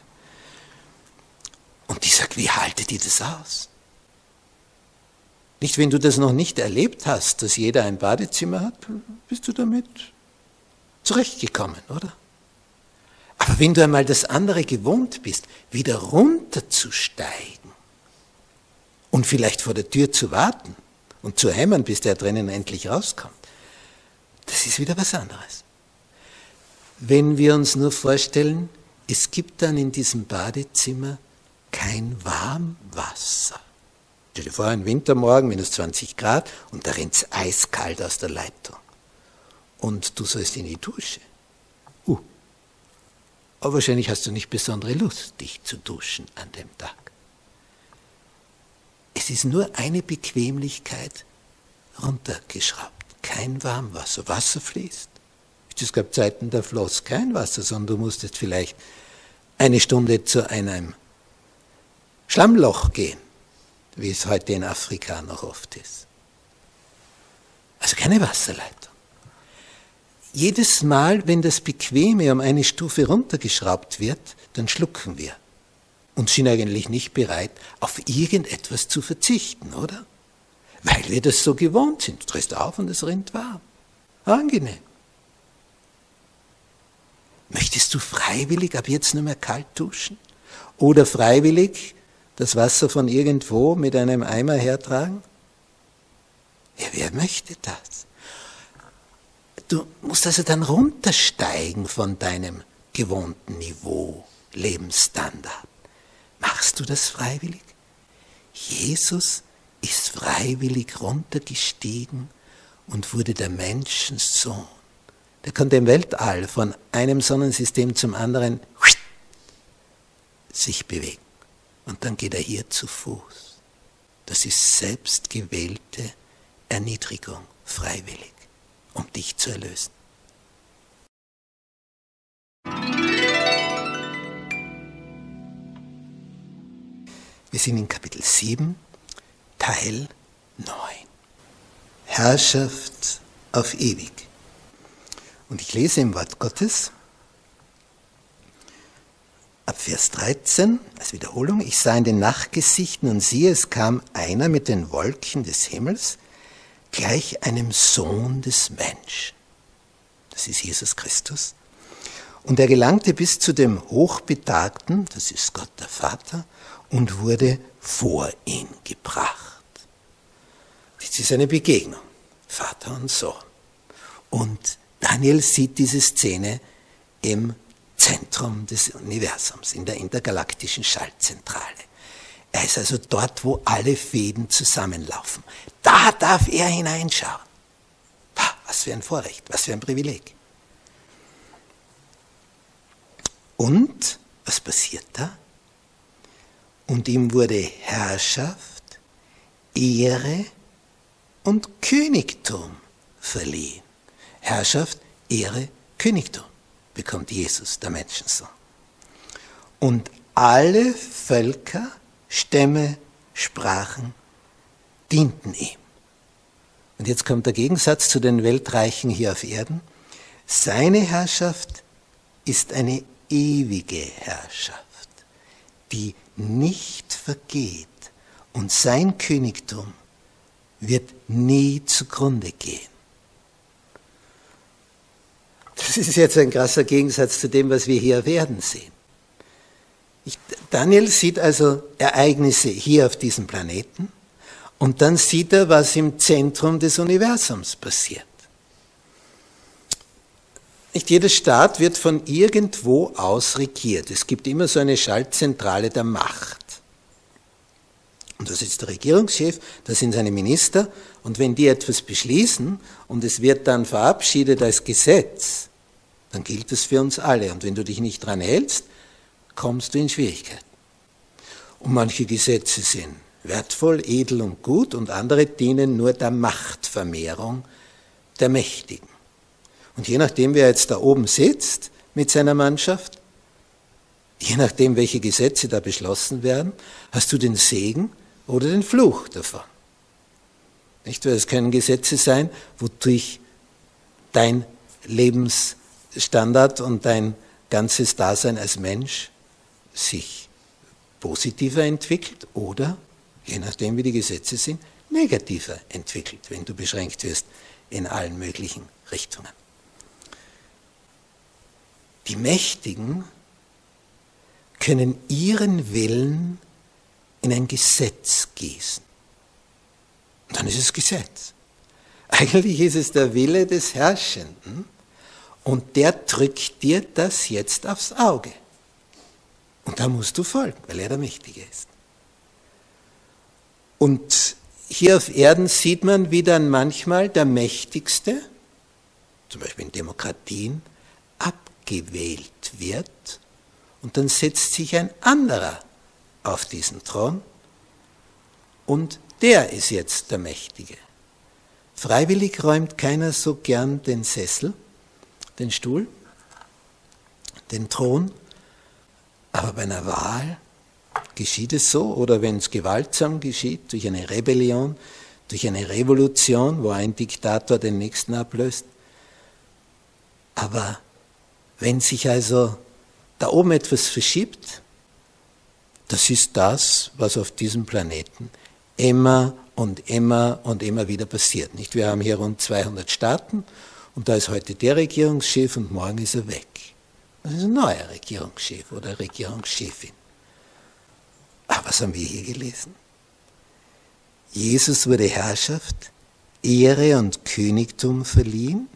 Und die sagt, wie haltet ihr das aus? Nicht, wenn du das noch nicht erlebt hast, dass jeder ein Badezimmer hat, bist du damit zurechtgekommen, oder? Aber wenn du einmal das andere gewohnt bist, wieder runterzusteigen und vielleicht vor der Tür zu warten und zu hämmern, bis der drinnen endlich rauskommt, das ist wieder was anderes. Wenn wir uns nur vorstellen, es gibt dann in diesem Badezimmer kein Warmwasser. Stell dir vor, ein Wintermorgen, minus 20 Grad, und da rennt es eiskalt aus der Leitung. Und du sollst in die Dusche. Uh. Aber wahrscheinlich hast du nicht besondere Lust, dich zu duschen an dem Tag. Es ist nur eine Bequemlichkeit runtergeschraubt. Kein Warmwasser. Wasser fließt. Es gab Zeiten, da floss kein Wasser, sondern du musstest vielleicht eine Stunde zu einem Schlammloch gehen, wie es heute in Afrika noch oft ist. Also keine Wasserleitung. Jedes Mal, wenn das Bequeme um eine Stufe runtergeschraubt wird, dann schlucken wir und sind eigentlich nicht bereit, auf irgendetwas zu verzichten, oder? Weil wir das so gewohnt sind. Du drehst auf und es rinnt warm. Angenehm. Möchtest du freiwillig ab jetzt nur mehr kalt duschen? Oder freiwillig das Wasser von irgendwo mit einem Eimer hertragen? Ja, wer möchte das? Du musst also dann runtersteigen von deinem gewohnten Niveau, Lebensstandard. Machst du das freiwillig? Jesus ist freiwillig runtergestiegen und wurde der Menschensohn. Der konnte im Weltall von einem Sonnensystem zum anderen sich bewegen. Und dann geht er hier zu Fuß. Das ist selbstgewählte Erniedrigung, freiwillig, um dich zu erlösen. Wir sind in Kapitel 7, Teil 9. Herrschaft auf ewig. Und ich lese im Wort Gottes, Ab Vers 13 als Wiederholung, ich sah in den Nachtgesichten und siehe, es kam einer mit den Wolken des Himmels, gleich einem Sohn des Menschen. Das ist Jesus Christus. Und er gelangte bis zu dem Hochbetagten, das ist Gott der Vater, und wurde vor ihn gebracht. Das ist eine Begegnung, Vater und Sohn. Und Daniel sieht diese Szene im Zentrum des Universums, in der intergalaktischen Schaltzentrale. Er ist also dort, wo alle Fäden zusammenlaufen. Da darf er hineinschauen. Was für ein Vorrecht, was für ein Privileg. Und was passiert da? Und ihm wurde Herrschaft, Ehre und Königtum verliehen. Herrschaft, Ehre, Königtum bekommt Jesus, der Menschensohn. Und alle Völker, Stämme, Sprachen dienten ihm. Und jetzt kommt der Gegensatz zu den Weltreichen hier auf Erden. Seine Herrschaft ist eine ewige Herrschaft, die nicht vergeht. Und sein Königtum wird nie zugrunde gehen. Das ist jetzt ein krasser Gegensatz zu dem, was wir hier werden sehen. Ich, Daniel sieht also Ereignisse hier auf diesem Planeten und dann sieht er, was im Zentrum des Universums passiert. Nicht jeder Staat wird von irgendwo aus regiert. Es gibt immer so eine Schaltzentrale der Macht. Und das ist der Regierungschef, das sind seine Minister. Und wenn die etwas beschließen und es wird dann verabschiedet als Gesetz, dann gilt es für uns alle. Und wenn du dich nicht dran hältst, kommst du in Schwierigkeiten. Und manche Gesetze sind wertvoll, edel und gut und andere dienen nur der Machtvermehrung der Mächtigen. Und je nachdem, wer jetzt da oben sitzt mit seiner Mannschaft, je nachdem, welche Gesetze da beschlossen werden, hast du den Segen oder den Fluch davon. Nicht? Weil es können Gesetze sein, wodurch dein Lebensstandard und dein ganzes Dasein als Mensch sich positiver entwickelt oder je nachdem wie die Gesetze sind, negativer entwickelt, wenn du beschränkt wirst in allen möglichen Richtungen. Die Mächtigen können ihren Willen in ein Gesetz gießen. Und dann ist es Gesetz. Eigentlich ist es der Wille des Herrschenden und der drückt dir das jetzt aufs Auge. Und da musst du folgen, weil er der Mächtige ist. Und hier auf Erden sieht man, wie dann manchmal der Mächtigste, zum Beispiel in Demokratien, abgewählt wird und dann setzt sich ein anderer auf diesen Thron und der ist jetzt der Mächtige. Freiwillig räumt keiner so gern den Sessel, den Stuhl, den Thron, aber bei einer Wahl geschieht es so, oder wenn es gewaltsam geschieht, durch eine Rebellion, durch eine Revolution, wo ein Diktator den nächsten ablöst. Aber wenn sich also da oben etwas verschiebt, das ist das, was auf diesem Planeten immer und immer und immer wieder passiert. Nicht? Wir haben hier rund 200 Staaten und da ist heute der Regierungschef und morgen ist er weg. Das ist ein neuer Regierungschef oder Regierungschefin. Aber was haben wir hier gelesen? Jesus wurde Herrschaft, Ehre und Königtum verliehen.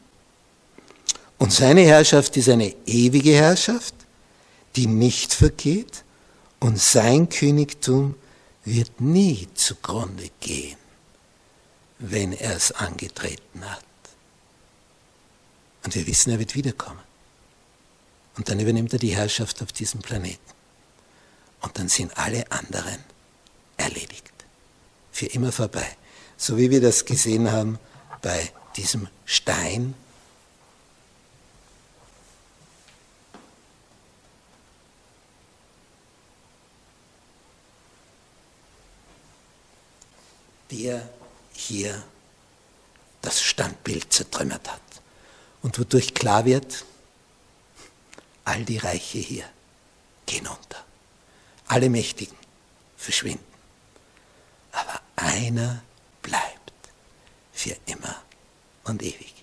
Und seine Herrschaft ist eine ewige Herrschaft, die nicht vergeht. Und sein Königtum wird nie zugrunde gehen, wenn er es angetreten hat. Und wir wissen, er wird wiederkommen. Und dann übernimmt er die Herrschaft auf diesem Planeten und dann sind alle anderen erledigt. Für immer vorbei. So wie wir das gesehen haben bei diesem Stein. Der hier das Standbild zertrümmert hat und wodurch klar wird, all die Reiche hier gehen unter alle Mächtigen verschwinden. Aber einer bleibt für immer und ewig.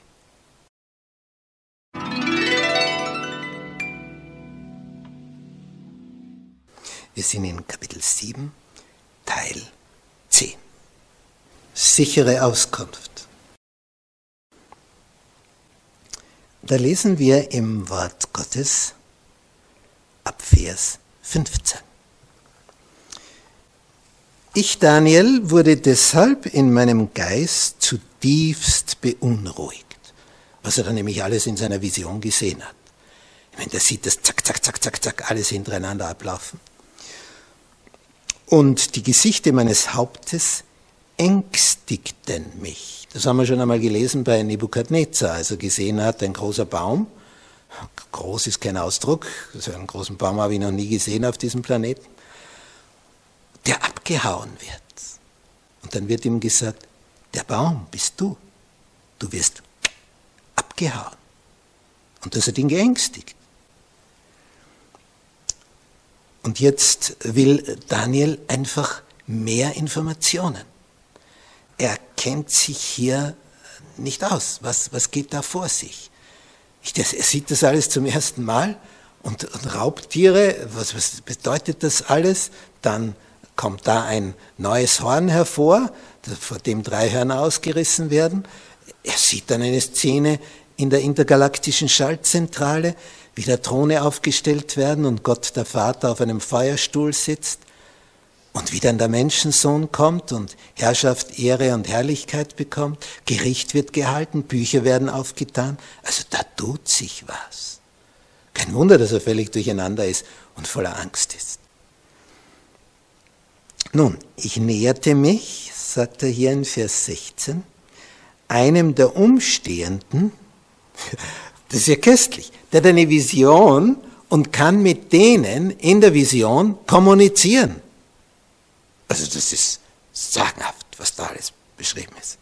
Wir sind in Kapitel 7, Teil 10. Sichere Auskunft. Da lesen wir im Wort Gottes ab Vers 15. Ich, Daniel, wurde deshalb in meinem Geist zutiefst beunruhigt. was er dann nämlich alles in seiner Vision gesehen hat. Ich meine, der sieht das zack, zack, zack, zack, zack, alles hintereinander ablaufen. Und die Gesichter meines Hauptes ängstigten mich. Das haben wir schon einmal gelesen bei Nebukadnezar, als er gesehen hat, ein großer Baum. Groß ist kein Ausdruck, so einen großen Baum habe ich noch nie gesehen auf diesem Planeten, der abgehauen wird. Und dann wird ihm gesagt, der Baum bist du. Du wirst abgehauen. Und das hat ihn geängstigt. Und jetzt will Daniel einfach mehr Informationen. Er kennt sich hier nicht aus. Was, was geht da vor sich? Er sieht das alles zum ersten Mal und, und Raubtiere, was, was bedeutet das alles? Dann kommt da ein neues Horn hervor, vor dem drei Hörner ausgerissen werden. Er sieht dann eine Szene in der intergalaktischen Schaltzentrale, wie da Throne aufgestellt werden und Gott der Vater auf einem Feuerstuhl sitzt und wie dann der Menschensohn kommt und Herrschaft, Ehre und Herrlichkeit bekommt, Gericht wird gehalten, Bücher werden aufgetan. Also da tut sich was. Kein Wunder, dass er völlig durcheinander ist und voller Angst ist. Nun, ich näherte mich, sagt er hier in Vers 16, einem der Umstehenden, (laughs) das ist ja köstlich, der hat eine Vision und kann mit denen in der Vision kommunizieren. Also das ist sagenhaft, was da alles beschrieben ist.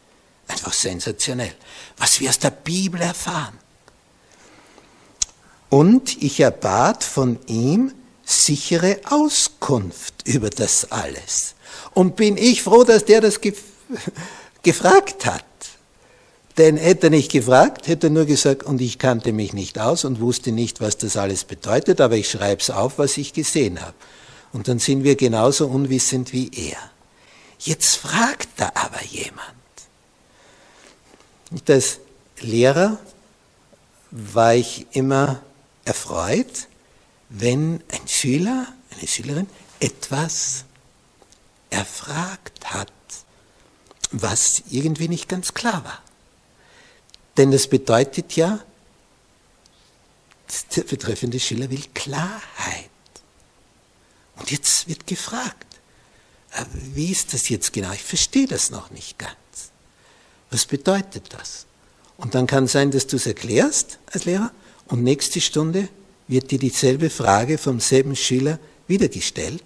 Einfach sensationell. Was wir aus der Bibel erfahren. Und ich erbat von ihm sichere Auskunft über das alles. Und bin ich froh, dass der das gef (laughs) gefragt hat. Denn hätte er nicht gefragt, hätte er nur gesagt, und ich kannte mich nicht aus und wusste nicht, was das alles bedeutet, aber ich schreibe es auf, was ich gesehen habe. Und dann sind wir genauso unwissend wie er. Jetzt fragt da aber jemand. Als Lehrer war ich immer erfreut, wenn ein Schüler, eine Schülerin etwas erfragt hat, was irgendwie nicht ganz klar war. Denn das bedeutet ja, der betreffende Schüler will Klarheit. Und jetzt wird gefragt, äh, wie ist das jetzt genau? Ich verstehe das noch nicht ganz. Was bedeutet das? Und dann kann sein, dass du es erklärst als Lehrer und nächste Stunde wird dir dieselbe Frage vom selben Schüler wiedergestellt.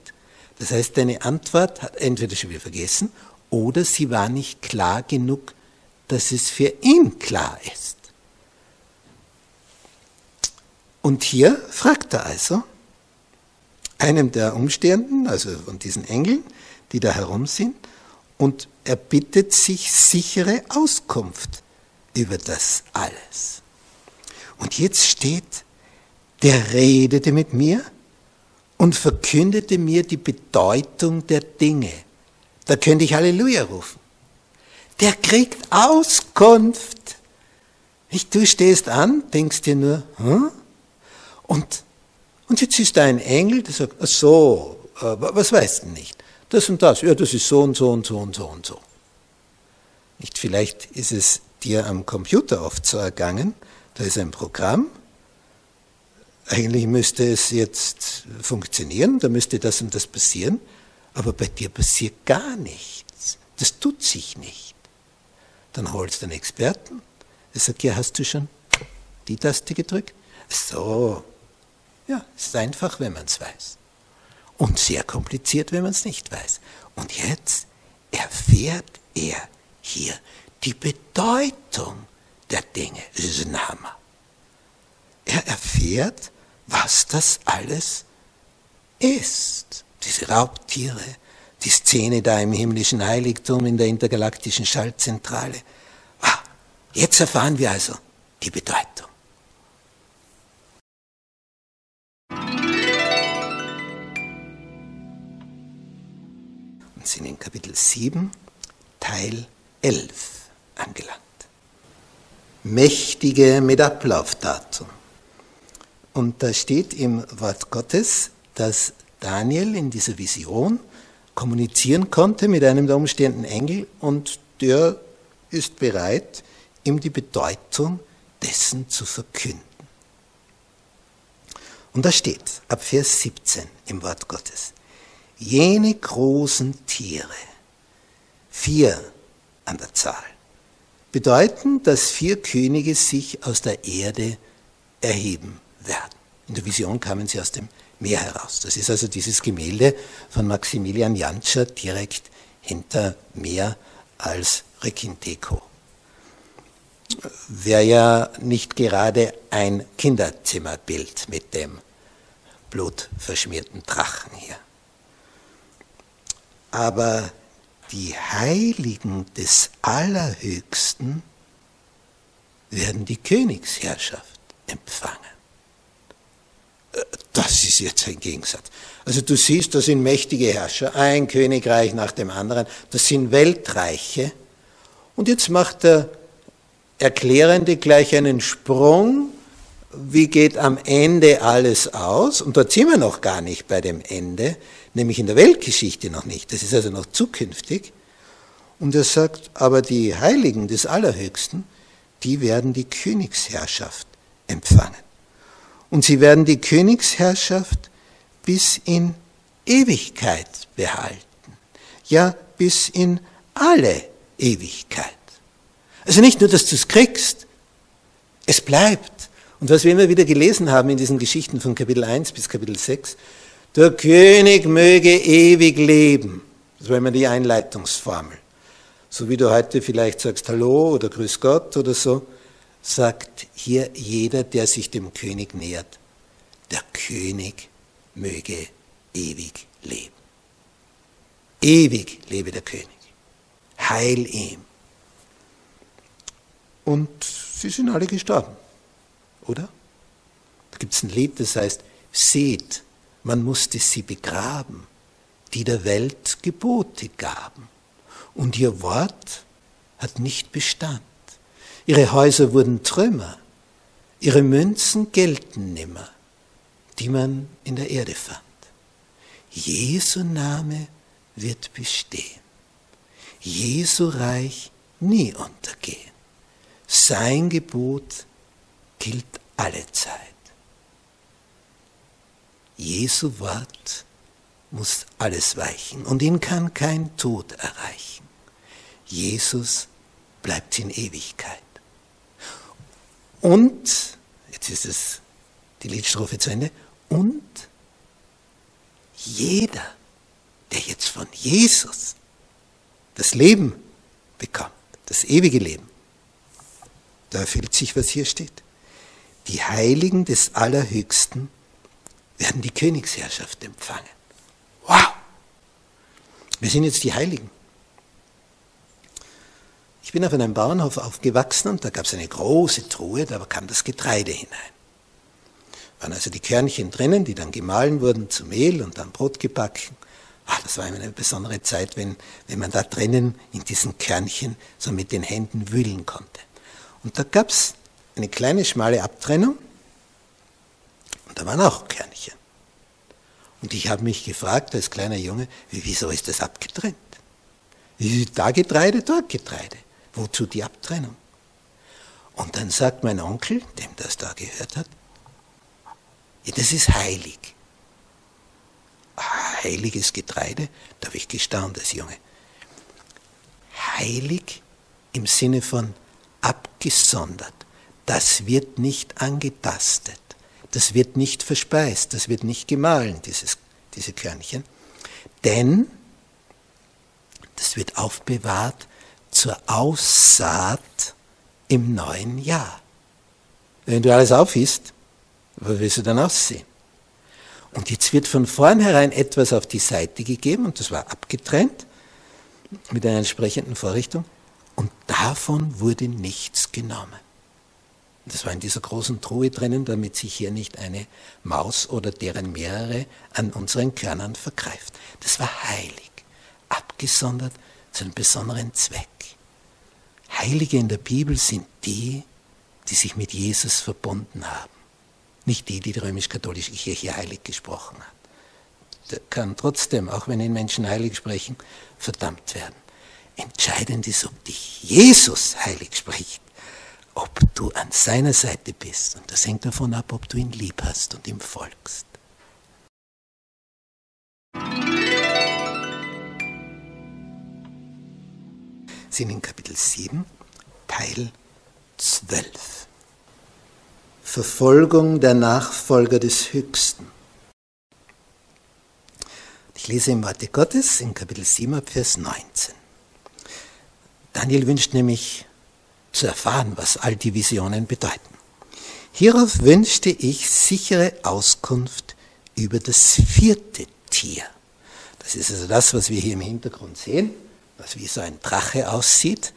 Das heißt, deine Antwort hat entweder schon wieder vergessen oder sie war nicht klar genug, dass es für ihn klar ist. Und hier fragt er also einem der Umstehenden, also von diesen Engeln, die da herum sind, und er bittet sich sichere Auskunft über das alles. Und jetzt steht, der redete mit mir und verkündete mir die Bedeutung der Dinge. Da könnte ich Halleluja rufen. Der kriegt Auskunft. Du stehst an, denkst dir nur, hm? und, und jetzt ist da ein Engel, der sagt, ach so, äh, was weißt du nicht? Das und das, ja, das ist so und so und so und so und so. Nicht, vielleicht ist es dir am Computer oft so ergangen, da ist ein Programm, eigentlich müsste es jetzt funktionieren, da müsste das und das passieren, aber bei dir passiert gar nichts. Das tut sich nicht. Dann holst du einen Experten, der sagt, ja, hast du schon die Taste gedrückt? So, ja, es ist einfach, wenn man es weiß. Und sehr kompliziert, wenn man es nicht weiß. Und jetzt erfährt er hier die Bedeutung der Dinge. Das ist ein Hammer. Er erfährt, was das alles ist. Diese Raubtiere, die Szene da im himmlischen Heiligtum in der intergalaktischen Schaltzentrale. Ah, jetzt erfahren wir also die Bedeutung. Und sind in Kapitel 7, Teil 11 angelangt. Mächtige mit Ablaufdatum. Und da steht im Wort Gottes, dass Daniel in dieser Vision kommunizieren konnte mit einem der umstehenden Engel und der ist bereit, ihm die Bedeutung dessen zu verkünden. Und da steht ab Vers 17 im Wort Gottes, jene großen Tiere, vier an der Zahl, bedeuten, dass vier Könige sich aus der Erde erheben werden. In der Vision kamen sie aus dem Meer heraus. Das ist also dieses Gemälde von Maximilian Jantscher direkt hinter mir als Rekinteco. Wäre ja nicht gerade ein Kinderzimmerbild mit dem blutverschmierten Drachen hier. Aber die Heiligen des Allerhöchsten werden die Königsherrschaft empfangen. Äh, das ist jetzt ein Gegensatz. Also du siehst, das sind mächtige Herrscher, ein Königreich nach dem anderen, das sind Weltreiche. Und jetzt macht der Erklärende gleich einen Sprung, wie geht am Ende alles aus? Und dort sind wir noch gar nicht bei dem Ende, nämlich in der Weltgeschichte noch nicht. Das ist also noch zukünftig. Und er sagt, aber die Heiligen des Allerhöchsten, die werden die Königsherrschaft empfangen. Und sie werden die Königsherrschaft bis in Ewigkeit behalten. Ja, bis in alle Ewigkeit. Also nicht nur, dass du es kriegst, es bleibt. Und was wir immer wieder gelesen haben in diesen Geschichten von Kapitel 1 bis Kapitel 6, der König möge ewig leben. Das war immer die Einleitungsformel. So wie du heute vielleicht sagst Hallo oder Grüß Gott oder so, sagt hier jeder, der sich dem König nähert, der König möge ewig leben. Ewig lebe der König. Heil ihm. Und sie sind alle gestorben, oder? Da gibt es ein Lied, das heißt, seht, man musste sie begraben, die der Welt Gebote gaben. Und ihr Wort hat nicht Bestand. Ihre Häuser wurden Trümmer, ihre Münzen gelten nimmer, die man in der Erde fand. Jesu Name wird bestehen, Jesu Reich nie untergehen. Sein Gebot gilt alle Zeit. Jesu Wort muss alles weichen und ihn kann kein Tod erreichen. Jesus bleibt in Ewigkeit. Und, jetzt ist es die Liedstrophe zu Ende, und jeder, der jetzt von Jesus das Leben bekommt, das ewige Leben, da erfüllt sich, was hier steht. Die Heiligen des Allerhöchsten werden die Königsherrschaft empfangen. Wow! Wir sind jetzt die Heiligen. Ich bin auf einem Bauernhof aufgewachsen und da gab es eine große Truhe, da kam das Getreide hinein. Waren also die Körnchen drinnen, die dann gemahlen wurden zu Mehl und dann Brot gebacken. Ach, das war immer eine besondere Zeit, wenn, wenn man da drinnen in diesen Körnchen so mit den Händen wühlen konnte. Und da gab es eine kleine schmale Abtrennung und da waren auch Körnchen. Und ich habe mich gefragt als kleiner Junge, wieso ist das abgetrennt? Da Getreide, dort Getreide. Wozu die Abtrennung? Und dann sagt mein Onkel, dem das da gehört hat, ja, das ist heilig. Heiliges Getreide, da habe ich gestaunt als Junge. Heilig im Sinne von abgesondert. Das wird nicht angetastet. Das wird nicht verspeist. Das wird nicht gemahlen, dieses, diese Körnchen. Denn das wird aufbewahrt zur Aussaat im neuen Jahr. Wenn du alles aufisst, wie willst du dann aussehen? Und jetzt wird von vornherein etwas auf die Seite gegeben, und das war abgetrennt mit einer entsprechenden Vorrichtung, und davon wurde nichts genommen. Das war in dieser großen Truhe drinnen, damit sich hier nicht eine Maus oder deren mehrere an unseren Körnern vergreift. Das war heilig, abgesondert zu einem besonderen Zweck. Heilige in der Bibel sind die, die sich mit Jesus verbunden haben. Nicht die, die die römisch-katholische Kirche heilig gesprochen hat. Der kann trotzdem, auch wenn ihn Menschen heilig sprechen, verdammt werden. Entscheidend ist, ob dich Jesus heilig spricht ob du an seiner Seite bist. Und das hängt davon ab, ob du ihn lieb hast und ihm folgst. Sind in Kapitel 7, Teil 12. Verfolgung der Nachfolger des Höchsten. Ich lese im Worte Gottes in Kapitel 7, Vers 19. Daniel wünscht nämlich zu erfahren, was all die Visionen bedeuten. Hierauf wünschte ich sichere Auskunft über das vierte Tier. Das ist also das, was wir hier im Hintergrund sehen, was wie so ein Drache aussieht.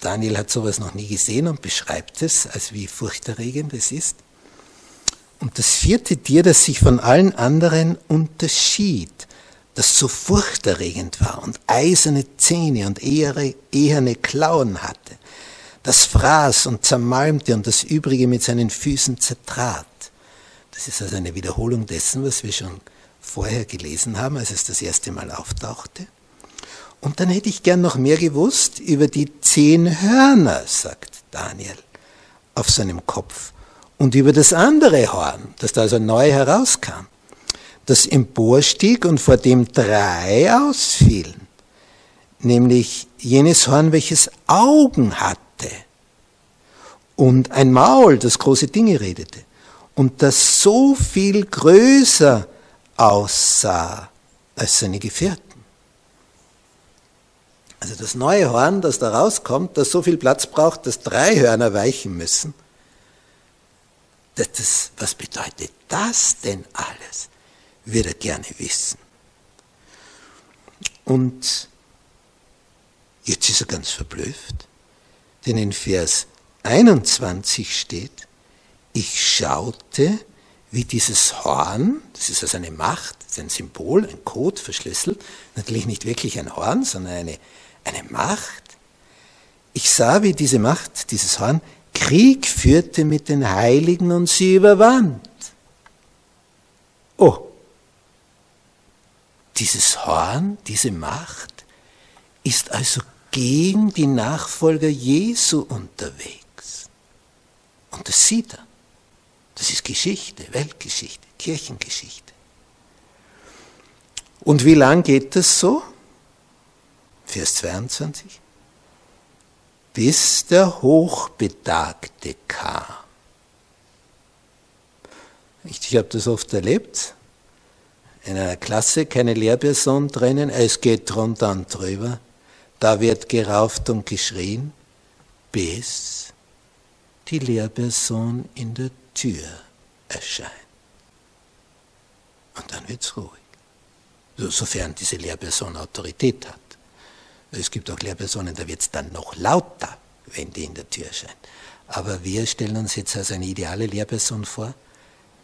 Daniel hat sowas noch nie gesehen und beschreibt es, als wie furchterregend es ist. Und das vierte Tier, das sich von allen anderen unterschied, das so furchterregend war und eiserne Zähne und eherne Klauen hatte, das fraß und zermalmte und das übrige mit seinen Füßen zertrat. Das ist also eine Wiederholung dessen, was wir schon vorher gelesen haben, als es das erste Mal auftauchte. Und dann hätte ich gern noch mehr gewusst über die zehn Hörner, sagt Daniel, auf seinem Kopf. Und über das andere Horn, das da also neu herauskam, das emporstieg und vor dem drei ausfielen. Nämlich jenes Horn, welches Augen hatte und ein Maul, das große Dinge redete und das so viel größer aussah als seine Gefährten. Also das neue Horn, das da rauskommt, das so viel Platz braucht, dass drei Hörner weichen müssen. Das, das, was bedeutet das denn alles? Wird er gerne wissen. Und jetzt ist er ganz verblüfft, denn in Vers 21 steht, ich schaute, wie dieses Horn, das ist also eine Macht, ein Symbol, ein Code verschlüsselt, natürlich nicht wirklich ein Horn, sondern eine, eine Macht. Ich sah, wie diese Macht, dieses Horn, Krieg führte mit den Heiligen und sie überwand. Oh, dieses Horn, diese Macht ist also gegen die Nachfolger Jesu unterwegs. Und das sieht er. Das ist Geschichte, Weltgeschichte, Kirchengeschichte. Und wie lang geht das so? Vers 22. Bis der Hochbetagte kam. Ich, habe das oft erlebt. In einer Klasse keine Lehrperson drinnen, es geht drunter und drüber. Da wird gerauft und geschrien, bis die Lehrperson in der Tür erscheint. Und dann wird es ruhig. Sofern diese Lehrperson Autorität hat. Es gibt auch Lehrpersonen, da wird es dann noch lauter, wenn die in der Tür erscheint. Aber wir stellen uns jetzt als eine ideale Lehrperson vor,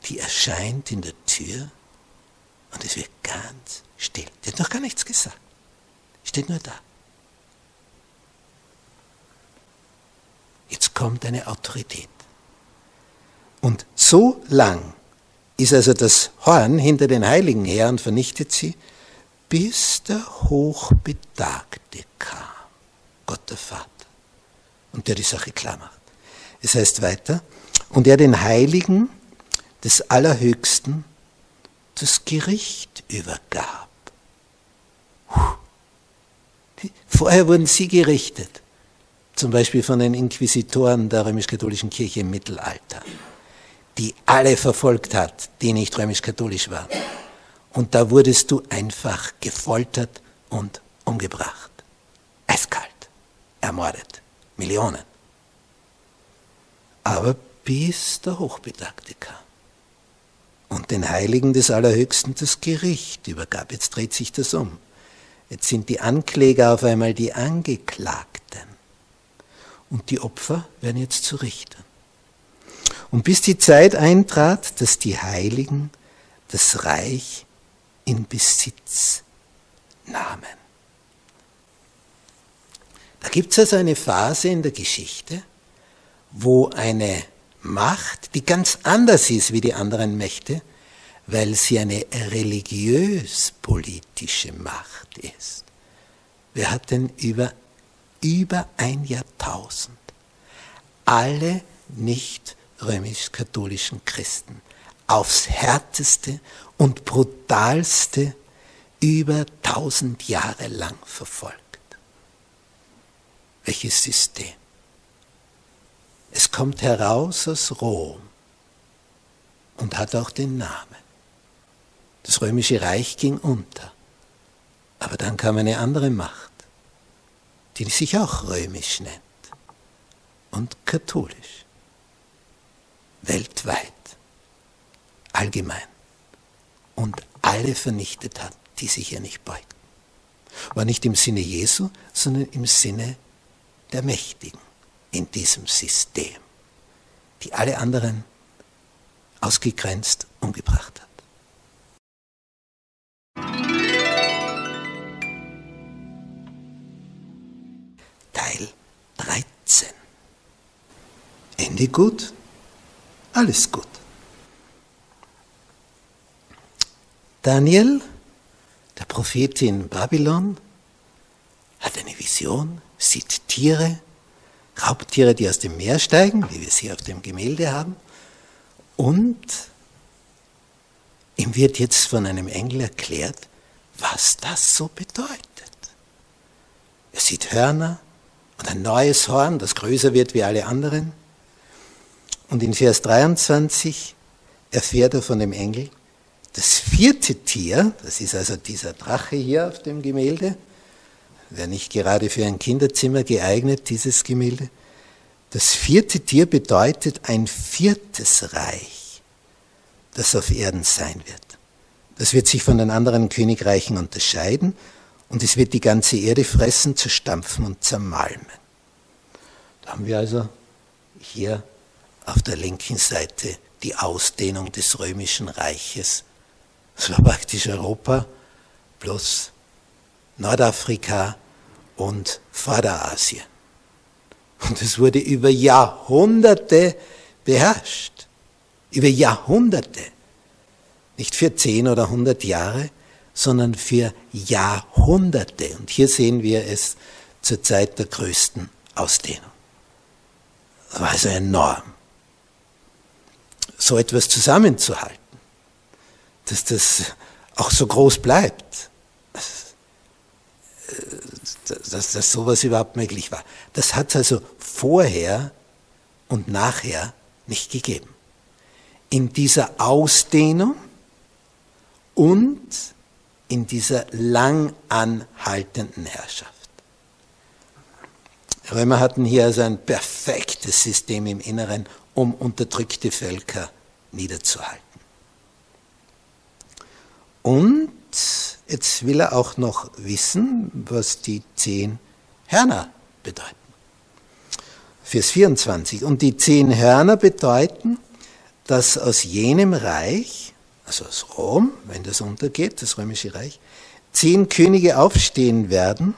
die erscheint in der Tür und es wird ganz still. Die hat noch gar nichts gesagt. Steht nur da. Jetzt kommt eine Autorität. Und so lang ist also das Horn hinter den Heiligen her und vernichtet sie, bis der Hochbetagte kam, Gott der Vater, und der die Sache klar macht. Es heißt weiter, und er den Heiligen des Allerhöchsten das Gericht übergab. Vorher wurden sie gerichtet zum Beispiel von den Inquisitoren der römisch-katholischen Kirche im Mittelalter, die alle verfolgt hat, die nicht römisch-katholisch waren. Und da wurdest du einfach gefoltert und umgebracht. Eiskalt. Ermordet. Millionen. Aber bis der Hochbetagte kam und den Heiligen des Allerhöchsten das Gericht übergab. Jetzt dreht sich das um. Jetzt sind die Ankläger auf einmal die Angeklagten und die Opfer werden jetzt zu Richtern. Und bis die Zeit eintrat, dass die Heiligen das Reich in Besitz nahmen. Da gibt es also eine Phase in der Geschichte, wo eine Macht, die ganz anders ist wie die anderen Mächte, weil sie eine religiös-politische Macht ist. Wir hatten über über ein Jahrtausend alle nicht römisch-katholischen Christen aufs härteste und brutalste über tausend Jahre lang verfolgt. Welches System? Es kommt heraus aus Rom und hat auch den Namen. Das römische Reich ging unter. Aber dann kam eine andere Macht, die sich auch römisch nennt und katholisch. Weltweit, allgemein. Und alle vernichtet hat, die sich ihr nicht beugten. War nicht im Sinne Jesu, sondern im Sinne der Mächtigen in diesem System, die alle anderen ausgegrenzt umgebracht hat. Teil 13. Ende gut, alles gut. Daniel, der Prophet in Babylon, hat eine Vision, sieht Tiere, Raubtiere, die aus dem Meer steigen, wie wir sie auf dem Gemälde haben, und ihm wird jetzt von einem Engel erklärt, was das so bedeutet. Er sieht Hörner und ein neues Horn, das größer wird wie alle anderen. Und in Vers 23 erfährt er von dem Engel, das vierte Tier, das ist also dieser Drache hier auf dem Gemälde, wäre nicht gerade für ein Kinderzimmer geeignet, dieses Gemälde. Das vierte Tier bedeutet ein viertes Reich, das auf Erden sein wird. Das wird sich von den anderen Königreichen unterscheiden und es wird die ganze Erde fressen, zerstampfen und zermalmen. Da haben wir also hier auf der linken Seite die Ausdehnung des römischen Reiches. Das war praktisch Europa plus Nordafrika und Vorderasien. Und es wurde über Jahrhunderte beherrscht. Über Jahrhunderte. Nicht für zehn oder hundert Jahre, sondern für Jahrhunderte. Und hier sehen wir es zur Zeit der größten Ausdehnung. Das war also enorm. So etwas zusammenzuhalten, dass das auch so groß bleibt, dass, dass sowas überhaupt möglich war. Das hat es also vorher und nachher nicht gegeben. In dieser Ausdehnung und in dieser lang anhaltenden Herrschaft. Römer hatten hier also ein perfektes System im Inneren, um unterdrückte Völker niederzuhalten. Und jetzt will er auch noch wissen, was die zehn Hörner bedeuten. Vers 24. Und die zehn Hörner bedeuten, dass aus jenem Reich, also aus Rom, wenn das untergeht, das römische Reich, zehn Könige aufstehen werden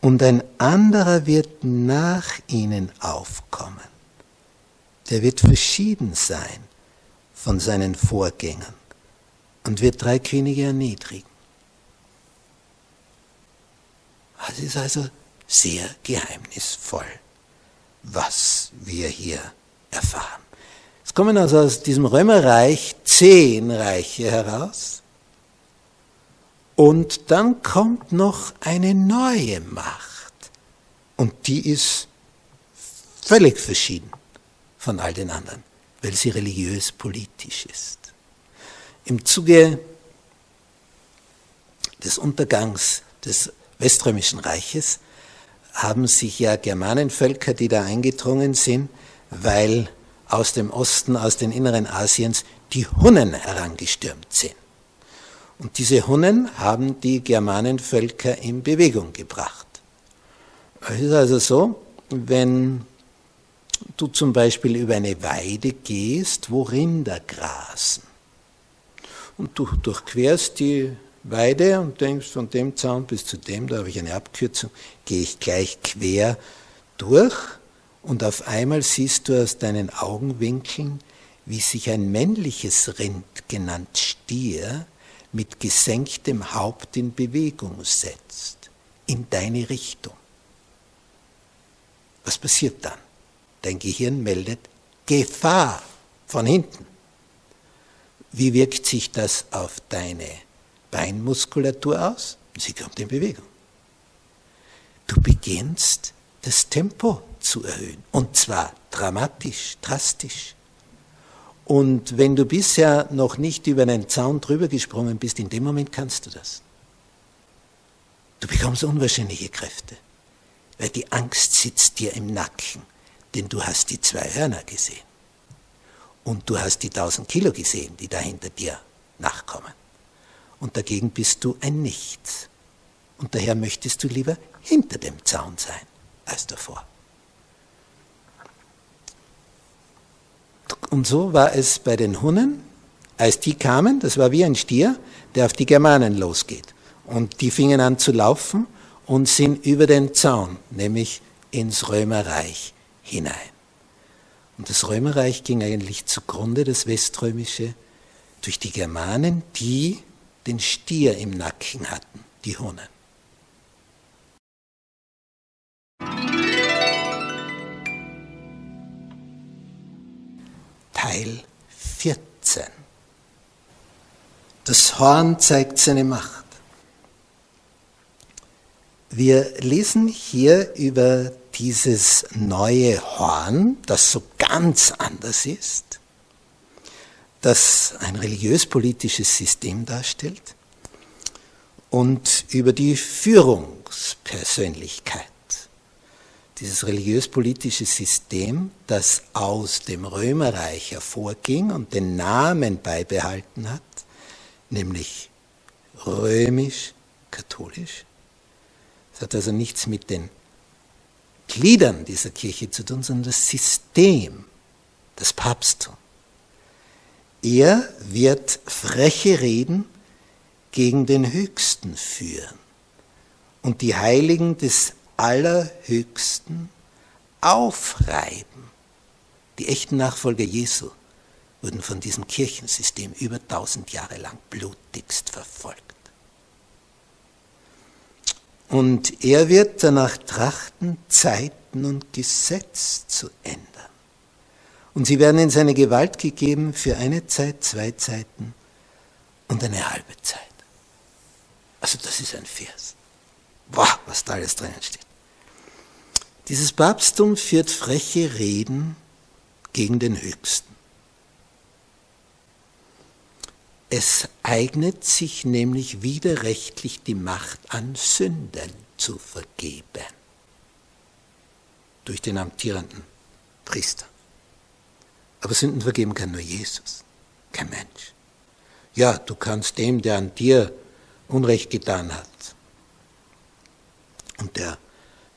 und ein anderer wird nach ihnen aufkommen. Der wird verschieden sein von seinen Vorgängern und wird drei Könige erniedrigen. Es ist also sehr geheimnisvoll, was wir hier erfahren. Kommen also aus diesem Römerreich zehn Reiche heraus. Und dann kommt noch eine neue Macht. Und die ist völlig verschieden von all den anderen, weil sie religiös-politisch ist. Im Zuge des Untergangs des Weströmischen Reiches haben sich ja Germanenvölker, die da eingedrungen sind, weil aus dem Osten, aus den Inneren Asiens die Hunnen herangestürmt sind. Und diese Hunnen haben die Germanenvölker in Bewegung gebracht. Es ist also so, wenn du zum Beispiel über eine Weide gehst, wo Rinder grasen, und du durchquerst die Weide und denkst, von dem Zaun bis zu dem, da habe ich eine Abkürzung, gehe ich gleich quer durch und auf einmal siehst du aus deinen Augenwinkeln, wie sich ein männliches Rind, genannt Stier, mit gesenktem Haupt in Bewegung setzt, in deine Richtung. Was passiert dann? Dein Gehirn meldet Gefahr von hinten. Wie wirkt sich das auf deine Beinmuskulatur aus? Sie kommt in Bewegung. Du beginnst das Tempo zu erhöhen. Und zwar dramatisch, drastisch. Und wenn du bisher noch nicht über einen Zaun drüber gesprungen bist, in dem Moment kannst du das. Du bekommst unwahrscheinliche Kräfte, weil die Angst sitzt dir im Nacken, denn du hast die zwei Hörner gesehen. Und du hast die tausend Kilo gesehen, die da hinter dir nachkommen. Und dagegen bist du ein Nichts. Und daher möchtest du lieber hinter dem Zaun sein als davor. Und so war es bei den Hunnen, als die kamen, das war wie ein Stier, der auf die Germanen losgeht. Und die fingen an zu laufen und sind über den Zaun, nämlich ins Römerreich hinein. Und das Römerreich ging eigentlich zugrunde, das Weströmische, durch die Germanen, die den Stier im Nacken hatten, die Hunnen. Teil 14. Das Horn zeigt seine Macht. Wir lesen hier über dieses neue Horn, das so ganz anders ist, das ein religiös-politisches System darstellt und über die Führungspersönlichkeit dieses religiös-politische System, das aus dem Römerreich hervorging und den Namen beibehalten hat, nämlich römisch-katholisch. Es hat also nichts mit den Gliedern dieser Kirche zu tun, sondern das System, das Papsttum. Er wird freche Reden gegen den Höchsten führen und die Heiligen des Allerhöchsten aufreiben. Die echten Nachfolger Jesu wurden von diesem Kirchensystem über tausend Jahre lang blutigst verfolgt. Und er wird danach trachten, Zeiten und Gesetz zu ändern. Und sie werden in seine Gewalt gegeben für eine Zeit, zwei Zeiten und eine halbe Zeit. Also das ist ein Vers. Boah, was da alles drinnen steht. Dieses Papsttum führt freche Reden gegen den Höchsten. Es eignet sich nämlich widerrechtlich die Macht an Sünden zu vergeben. Durch den amtierenden Priester. Aber Sünden vergeben kann nur Jesus, kein Mensch. Ja, du kannst dem, der an dir Unrecht getan hat, und der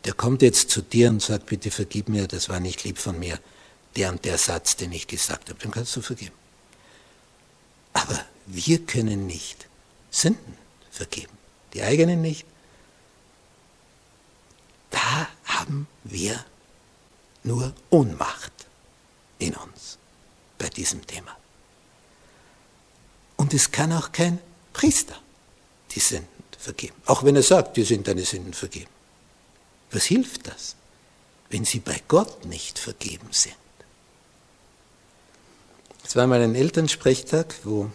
der kommt jetzt zu dir und sagt, bitte vergib mir, das war nicht lieb von mir, der und der Satz, den ich gesagt habe, dann kannst du vergeben. Aber wir können nicht Sünden vergeben, die eigenen nicht. Da haben wir nur Ohnmacht in uns bei diesem Thema. Und es kann auch kein Priester die Sünden vergeben, auch wenn er sagt, dir sind deine Sünden vergeben. Was hilft das, wenn sie bei Gott nicht vergeben sind? Es war mal ein Elternsprechtag, wo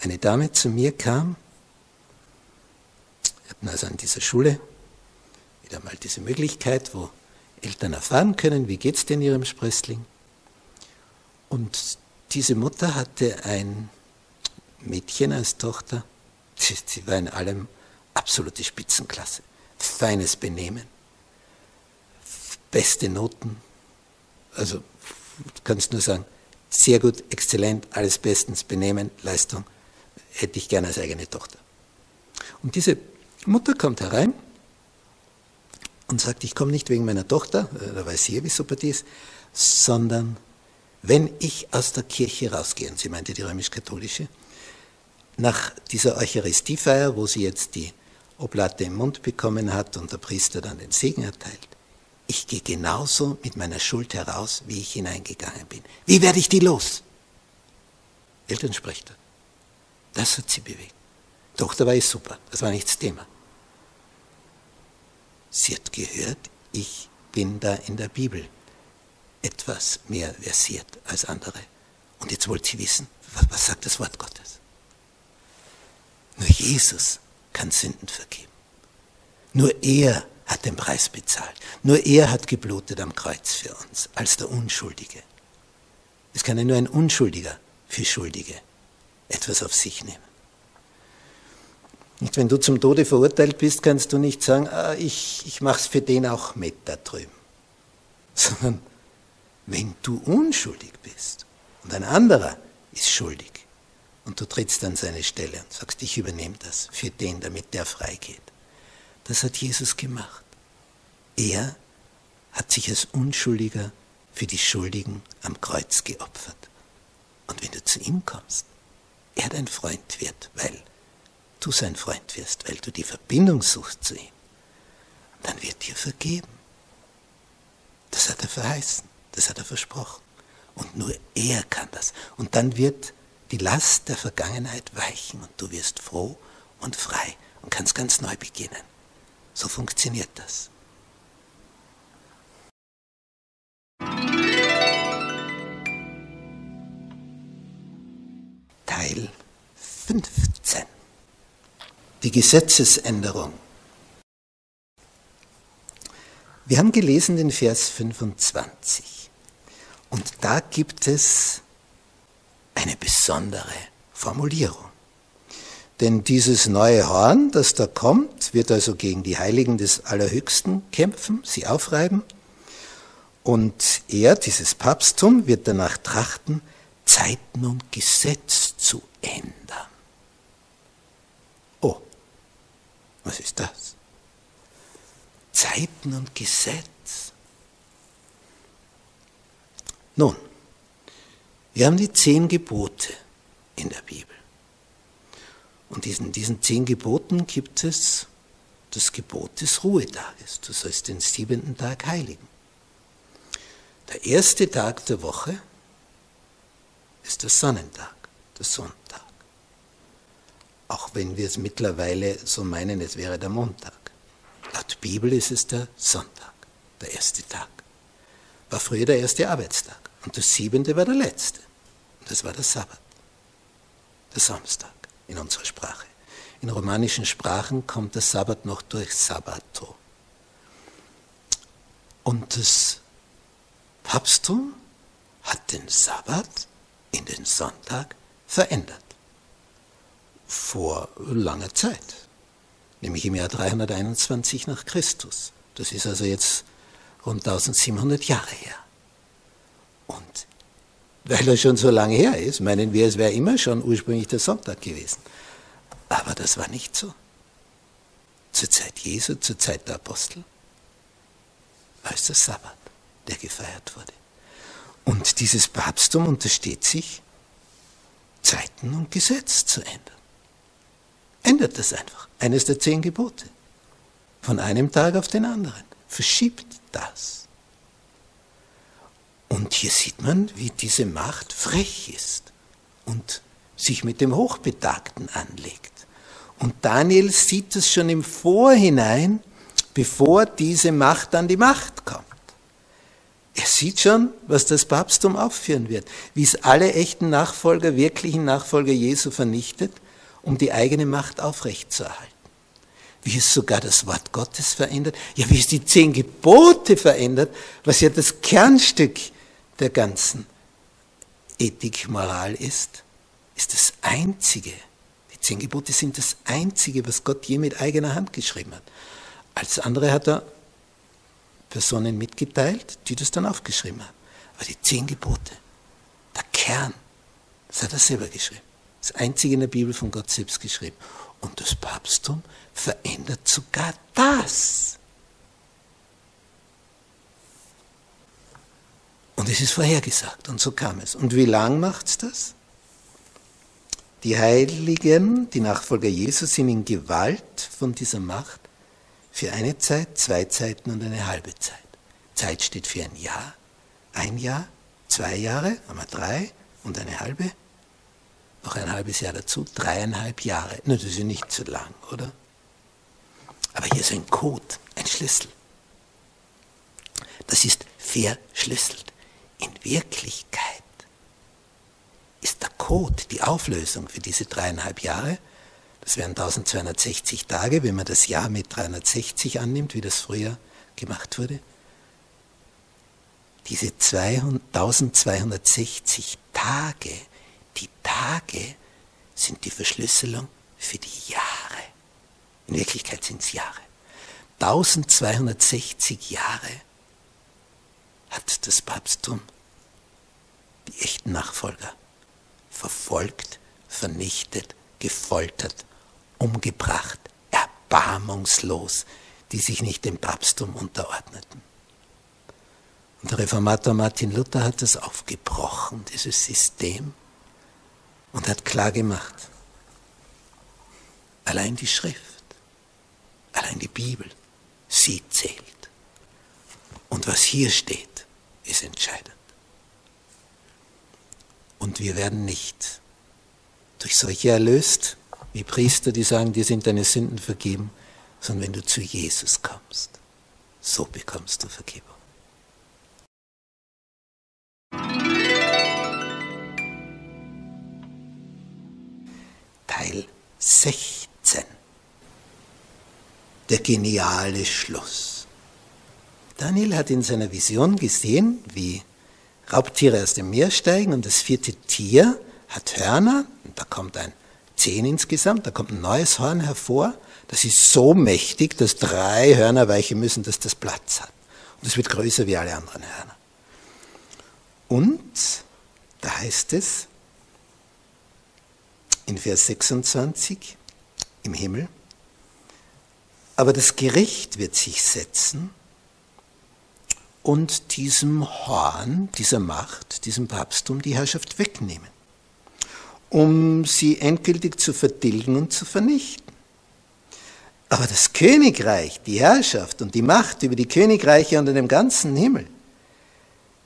eine Dame zu mir kam. Wir hatten also an dieser Schule wieder mal diese Möglichkeit, wo Eltern erfahren können, wie geht es denn ihrem Sprössling. Und diese Mutter hatte ein Mädchen als Tochter, sie war in allem absolute Spitzenklasse, feines Benehmen, beste Noten. Also du kannst nur sagen, sehr gut, exzellent, alles bestens, Benehmen, Leistung, hätte ich gerne als eigene Tochter. Und diese Mutter kommt herein und sagt, ich komme nicht wegen meiner Tochter, äh, da weiß sie wie die ist, sondern wenn ich aus der Kirche rausgehe, und sie meinte die römisch-katholische, nach dieser Eucharistiefeier, wo sie jetzt die Oblate im Mund bekommen hat und der Priester dann den Segen erteilt, ich gehe genauso mit meiner Schuld heraus, wie ich hineingegangen bin. Wie werde ich die los? Elternsprechter. Das hat sie bewegt. Tochter war ich super, das war nicht das Thema. Sie hat gehört, ich bin da in der Bibel. etwas mehr versiert als andere. Und jetzt wollt ihr wissen, was sagt das Wort Gottes? Nur Jesus kann Sünden vergeben. Nur er hat den Preis bezahlt. Nur er hat geblutet am Kreuz für uns, als der Unschuldige. Es kann ja nur ein Unschuldiger für Schuldige etwas auf sich nehmen. Nicht, wenn du zum Tode verurteilt bist, kannst du nicht sagen, ah, ich, ich mache es für den auch mit da drüben. (laughs) Sondern wenn du unschuldig bist und ein anderer ist schuldig und du trittst an seine Stelle und sagst, ich übernehme das für den, damit der freigeht. Das hat Jesus gemacht. Er hat sich als Unschuldiger für die Schuldigen am Kreuz geopfert. Und wenn du zu ihm kommst, er dein Freund wird, weil du sein Freund wirst, weil du die Verbindung suchst zu ihm, dann wird dir vergeben. Das hat er verheißen, das hat er versprochen. Und nur er kann das. Und dann wird die Last der Vergangenheit weichen und du wirst froh und frei und kannst ganz neu beginnen. So funktioniert das. Teil 15. Die Gesetzesänderung. Wir haben gelesen den Vers 25. Und da gibt es eine besondere Formulierung. Denn dieses neue Horn, das da kommt, wird also gegen die Heiligen des Allerhöchsten kämpfen, sie aufreiben. Und er, dieses Papsttum, wird danach trachten, Zeiten und Gesetz zu ändern. Oh, was ist das? Zeiten und Gesetz. Nun, wir haben die zehn Gebote in der Bibel. Und in diesen zehn Geboten gibt es das Gebot des Ruhetages. Du sollst den siebenten Tag heiligen. Der erste Tag der Woche ist der Sonnentag, der Sonntag. Auch wenn wir es mittlerweile so meinen, es wäre der Montag. Laut Bibel ist es der Sonntag, der erste Tag. War früher der erste Arbeitstag. Und der siebente war der letzte. Das war der Sabbat, der Samstag in unserer Sprache. In romanischen Sprachen kommt der Sabbat noch durch Sabbato. Und das Papsttum hat den Sabbat in den Sonntag verändert. Vor langer Zeit, nämlich im Jahr 321 nach Christus. Das ist also jetzt rund 1700 Jahre her. Und weil er schon so lange her ist, meinen wir, es wäre immer schon ursprünglich der Sonntag gewesen. Aber das war nicht so. Zur Zeit Jesu, zur Zeit der Apostel, war es der Sabbat, der gefeiert wurde. Und dieses Papsttum untersteht sich, Zeiten und Gesetz zu ändern. Ändert das einfach. Eines der zehn Gebote. Von einem Tag auf den anderen. Verschiebt das. Und hier sieht man, wie diese Macht frech ist und sich mit dem Hochbetagten anlegt. Und Daniel sieht es schon im Vorhinein, bevor diese Macht an die Macht kommt. Er sieht schon, was das Papsttum aufführen wird, wie es alle echten Nachfolger, wirklichen Nachfolger Jesu vernichtet, um die eigene Macht aufrechtzuerhalten. Wie es sogar das Wort Gottes verändert, ja, wie es die zehn Gebote verändert, was ja das Kernstück der ganzen Ethik, Moral ist, ist das Einzige, die zehn Gebote sind das Einzige, was Gott je mit eigener Hand geschrieben hat. Als andere hat er Personen mitgeteilt, die das dann aufgeschrieben haben. Aber die zehn Gebote, der Kern, das hat er selber geschrieben. Das Einzige in der Bibel von Gott selbst geschrieben. Und das Papsttum verändert sogar das. Und es ist vorhergesagt und so kam es. Und wie lang macht es das? Die Heiligen, die Nachfolger Jesus, sind in Gewalt von dieser Macht für eine Zeit, zwei Zeiten und eine halbe Zeit. Zeit steht für ein Jahr, ein Jahr, zwei Jahre, einmal drei und eine halbe, noch ein halbes Jahr dazu, dreieinhalb Jahre. Na, das ist ja nicht zu lang, oder? Aber hier ist ein Code, ein Schlüssel. Das ist verschlüsselt. In Wirklichkeit ist der Code, die Auflösung für diese dreieinhalb Jahre, das wären 1260 Tage, wenn man das Jahr mit 360 annimmt, wie das früher gemacht wurde. Diese 1260 Tage, die Tage sind die Verschlüsselung für die Jahre. In Wirklichkeit sind es Jahre. 1260 Jahre hat das Papsttum die echten Nachfolger verfolgt, vernichtet, gefoltert, umgebracht, erbarmungslos, die sich nicht dem Papsttum unterordneten. Und der Reformator Martin Luther hat das aufgebrochen, dieses System, und hat klar gemacht, allein die Schrift, allein die Bibel, sie zählt. Und was hier steht, ist entscheidend. Und wir werden nicht durch solche erlöst, wie Priester, die sagen, dir sind deine Sünden vergeben, sondern wenn du zu Jesus kommst, so bekommst du Vergebung. Teil 16. Der geniale Schluss. Daniel hat in seiner Vision gesehen, wie Raubtiere aus dem Meer steigen und das vierte Tier hat Hörner und da kommt ein zehn insgesamt, da kommt ein neues Horn hervor. Das ist so mächtig, dass drei Hörner weichen müssen, dass das Platz hat. Und es wird größer wie alle anderen Hörner. Und da heißt es in Vers 26 im Himmel, aber das Gericht wird sich setzen und diesem Horn, dieser Macht, diesem Papsttum die Herrschaft wegnehmen, um sie endgültig zu vertilgen und zu vernichten. Aber das Königreich, die Herrschaft und die Macht über die Königreiche unter dem ganzen Himmel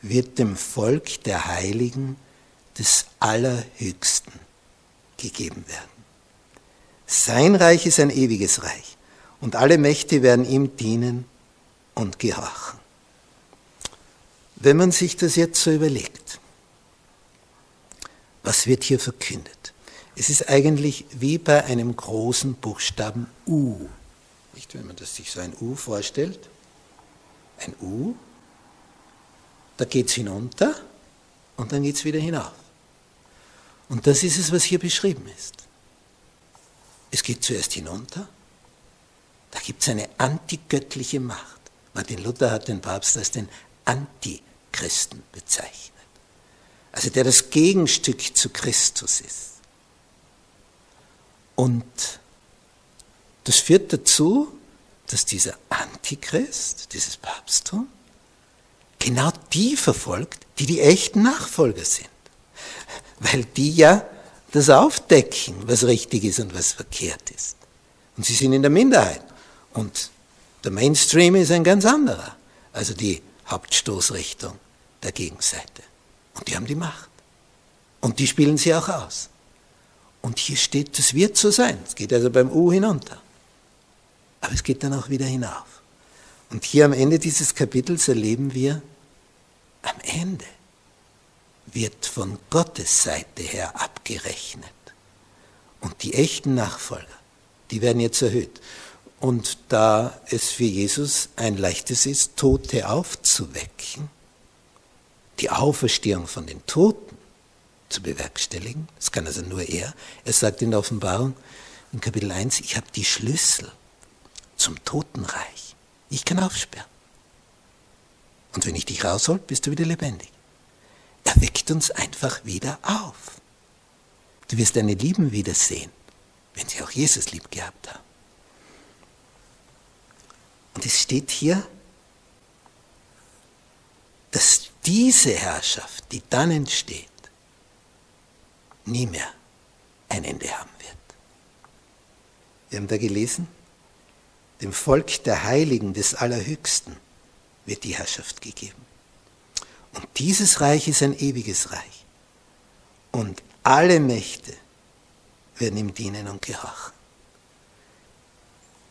wird dem Volk der Heiligen des Allerhöchsten gegeben werden. Sein Reich ist ein ewiges Reich und alle Mächte werden ihm dienen und gehorchen. Wenn man sich das jetzt so überlegt, was wird hier verkündet? Es ist eigentlich wie bei einem großen Buchstaben U. Nicht, wenn man das sich so ein U vorstellt. Ein U, da geht es hinunter und dann geht es wieder hinauf. Und das ist es, was hier beschrieben ist. Es geht zuerst hinunter, da gibt es eine antigöttliche Macht. Martin Luther hat den Papst als den Antichristen Christen bezeichnet. Also der das Gegenstück zu Christus ist. Und das führt dazu, dass dieser Antichrist, dieses Papsttum, genau die verfolgt, die die echten Nachfolger sind. Weil die ja das aufdecken, was richtig ist und was verkehrt ist. Und sie sind in der Minderheit. Und der Mainstream ist ein ganz anderer. Also die Hauptstoßrichtung der Gegenseite. Und die haben die Macht. Und die spielen sie auch aus. Und hier steht, das wird so sein. Es geht also beim U hinunter. Aber es geht dann auch wieder hinauf. Und hier am Ende dieses Kapitels erleben wir, am Ende wird von Gottes Seite her abgerechnet. Und die echten Nachfolger, die werden jetzt erhöht. Und da es für Jesus ein leichtes ist, Tote aufzuwecken, die Auferstehung von den Toten zu bewerkstelligen, das kann also nur er, er sagt in der Offenbarung in Kapitel 1, ich habe die Schlüssel zum Totenreich. Ich kann aufsperren. Und wenn ich dich raushol, bist du wieder lebendig. Er weckt uns einfach wieder auf. Du wirst deine Lieben wiedersehen, wenn sie auch Jesus lieb gehabt haben. Und es steht hier, dass diese Herrschaft, die dann entsteht, nie mehr ein Ende haben wird. Wir haben da gelesen, dem Volk der Heiligen des Allerhöchsten wird die Herrschaft gegeben. Und dieses Reich ist ein ewiges Reich. Und alle Mächte werden ihm dienen und gehorchen.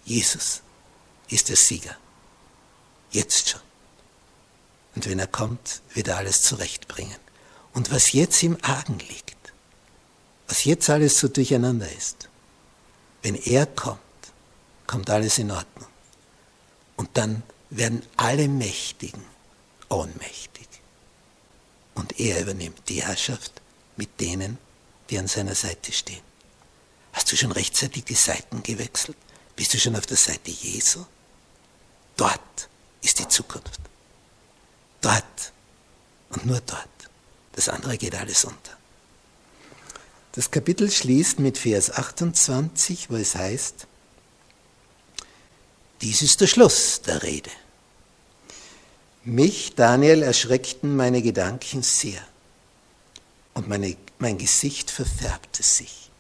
Jesus ist der Sieger. Jetzt schon. Und wenn er kommt, wird er alles zurechtbringen. Und was jetzt im Argen liegt, was jetzt alles so durcheinander ist, wenn er kommt, kommt alles in Ordnung. Und dann werden alle Mächtigen ohnmächtig. Und er übernimmt die Herrschaft mit denen, die an seiner Seite stehen. Hast du schon rechtzeitig die Seiten gewechselt? Bist du schon auf der Seite Jesu? Dort ist die Zukunft. Dort und nur dort. Das andere geht alles unter. Das Kapitel schließt mit Vers 28, wo es heißt, dies ist der Schluss der Rede. Mich, Daniel, erschreckten meine Gedanken sehr und meine, mein Gesicht verfärbte sich.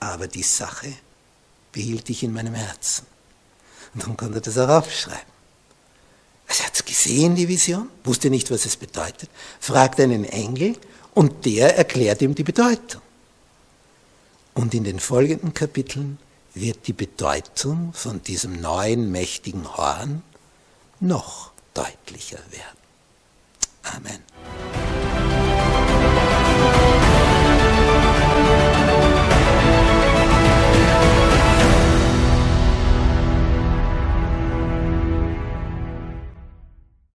Aber die Sache behielt ich in meinem Herzen. Und dann konnte er das auch aufschreiben. Er hat es gesehen, die Vision, wusste nicht, was es bedeutet, fragt einen Engel und der erklärt ihm die Bedeutung. Und in den folgenden Kapiteln wird die Bedeutung von diesem neuen mächtigen Horn noch deutlicher werden. Amen.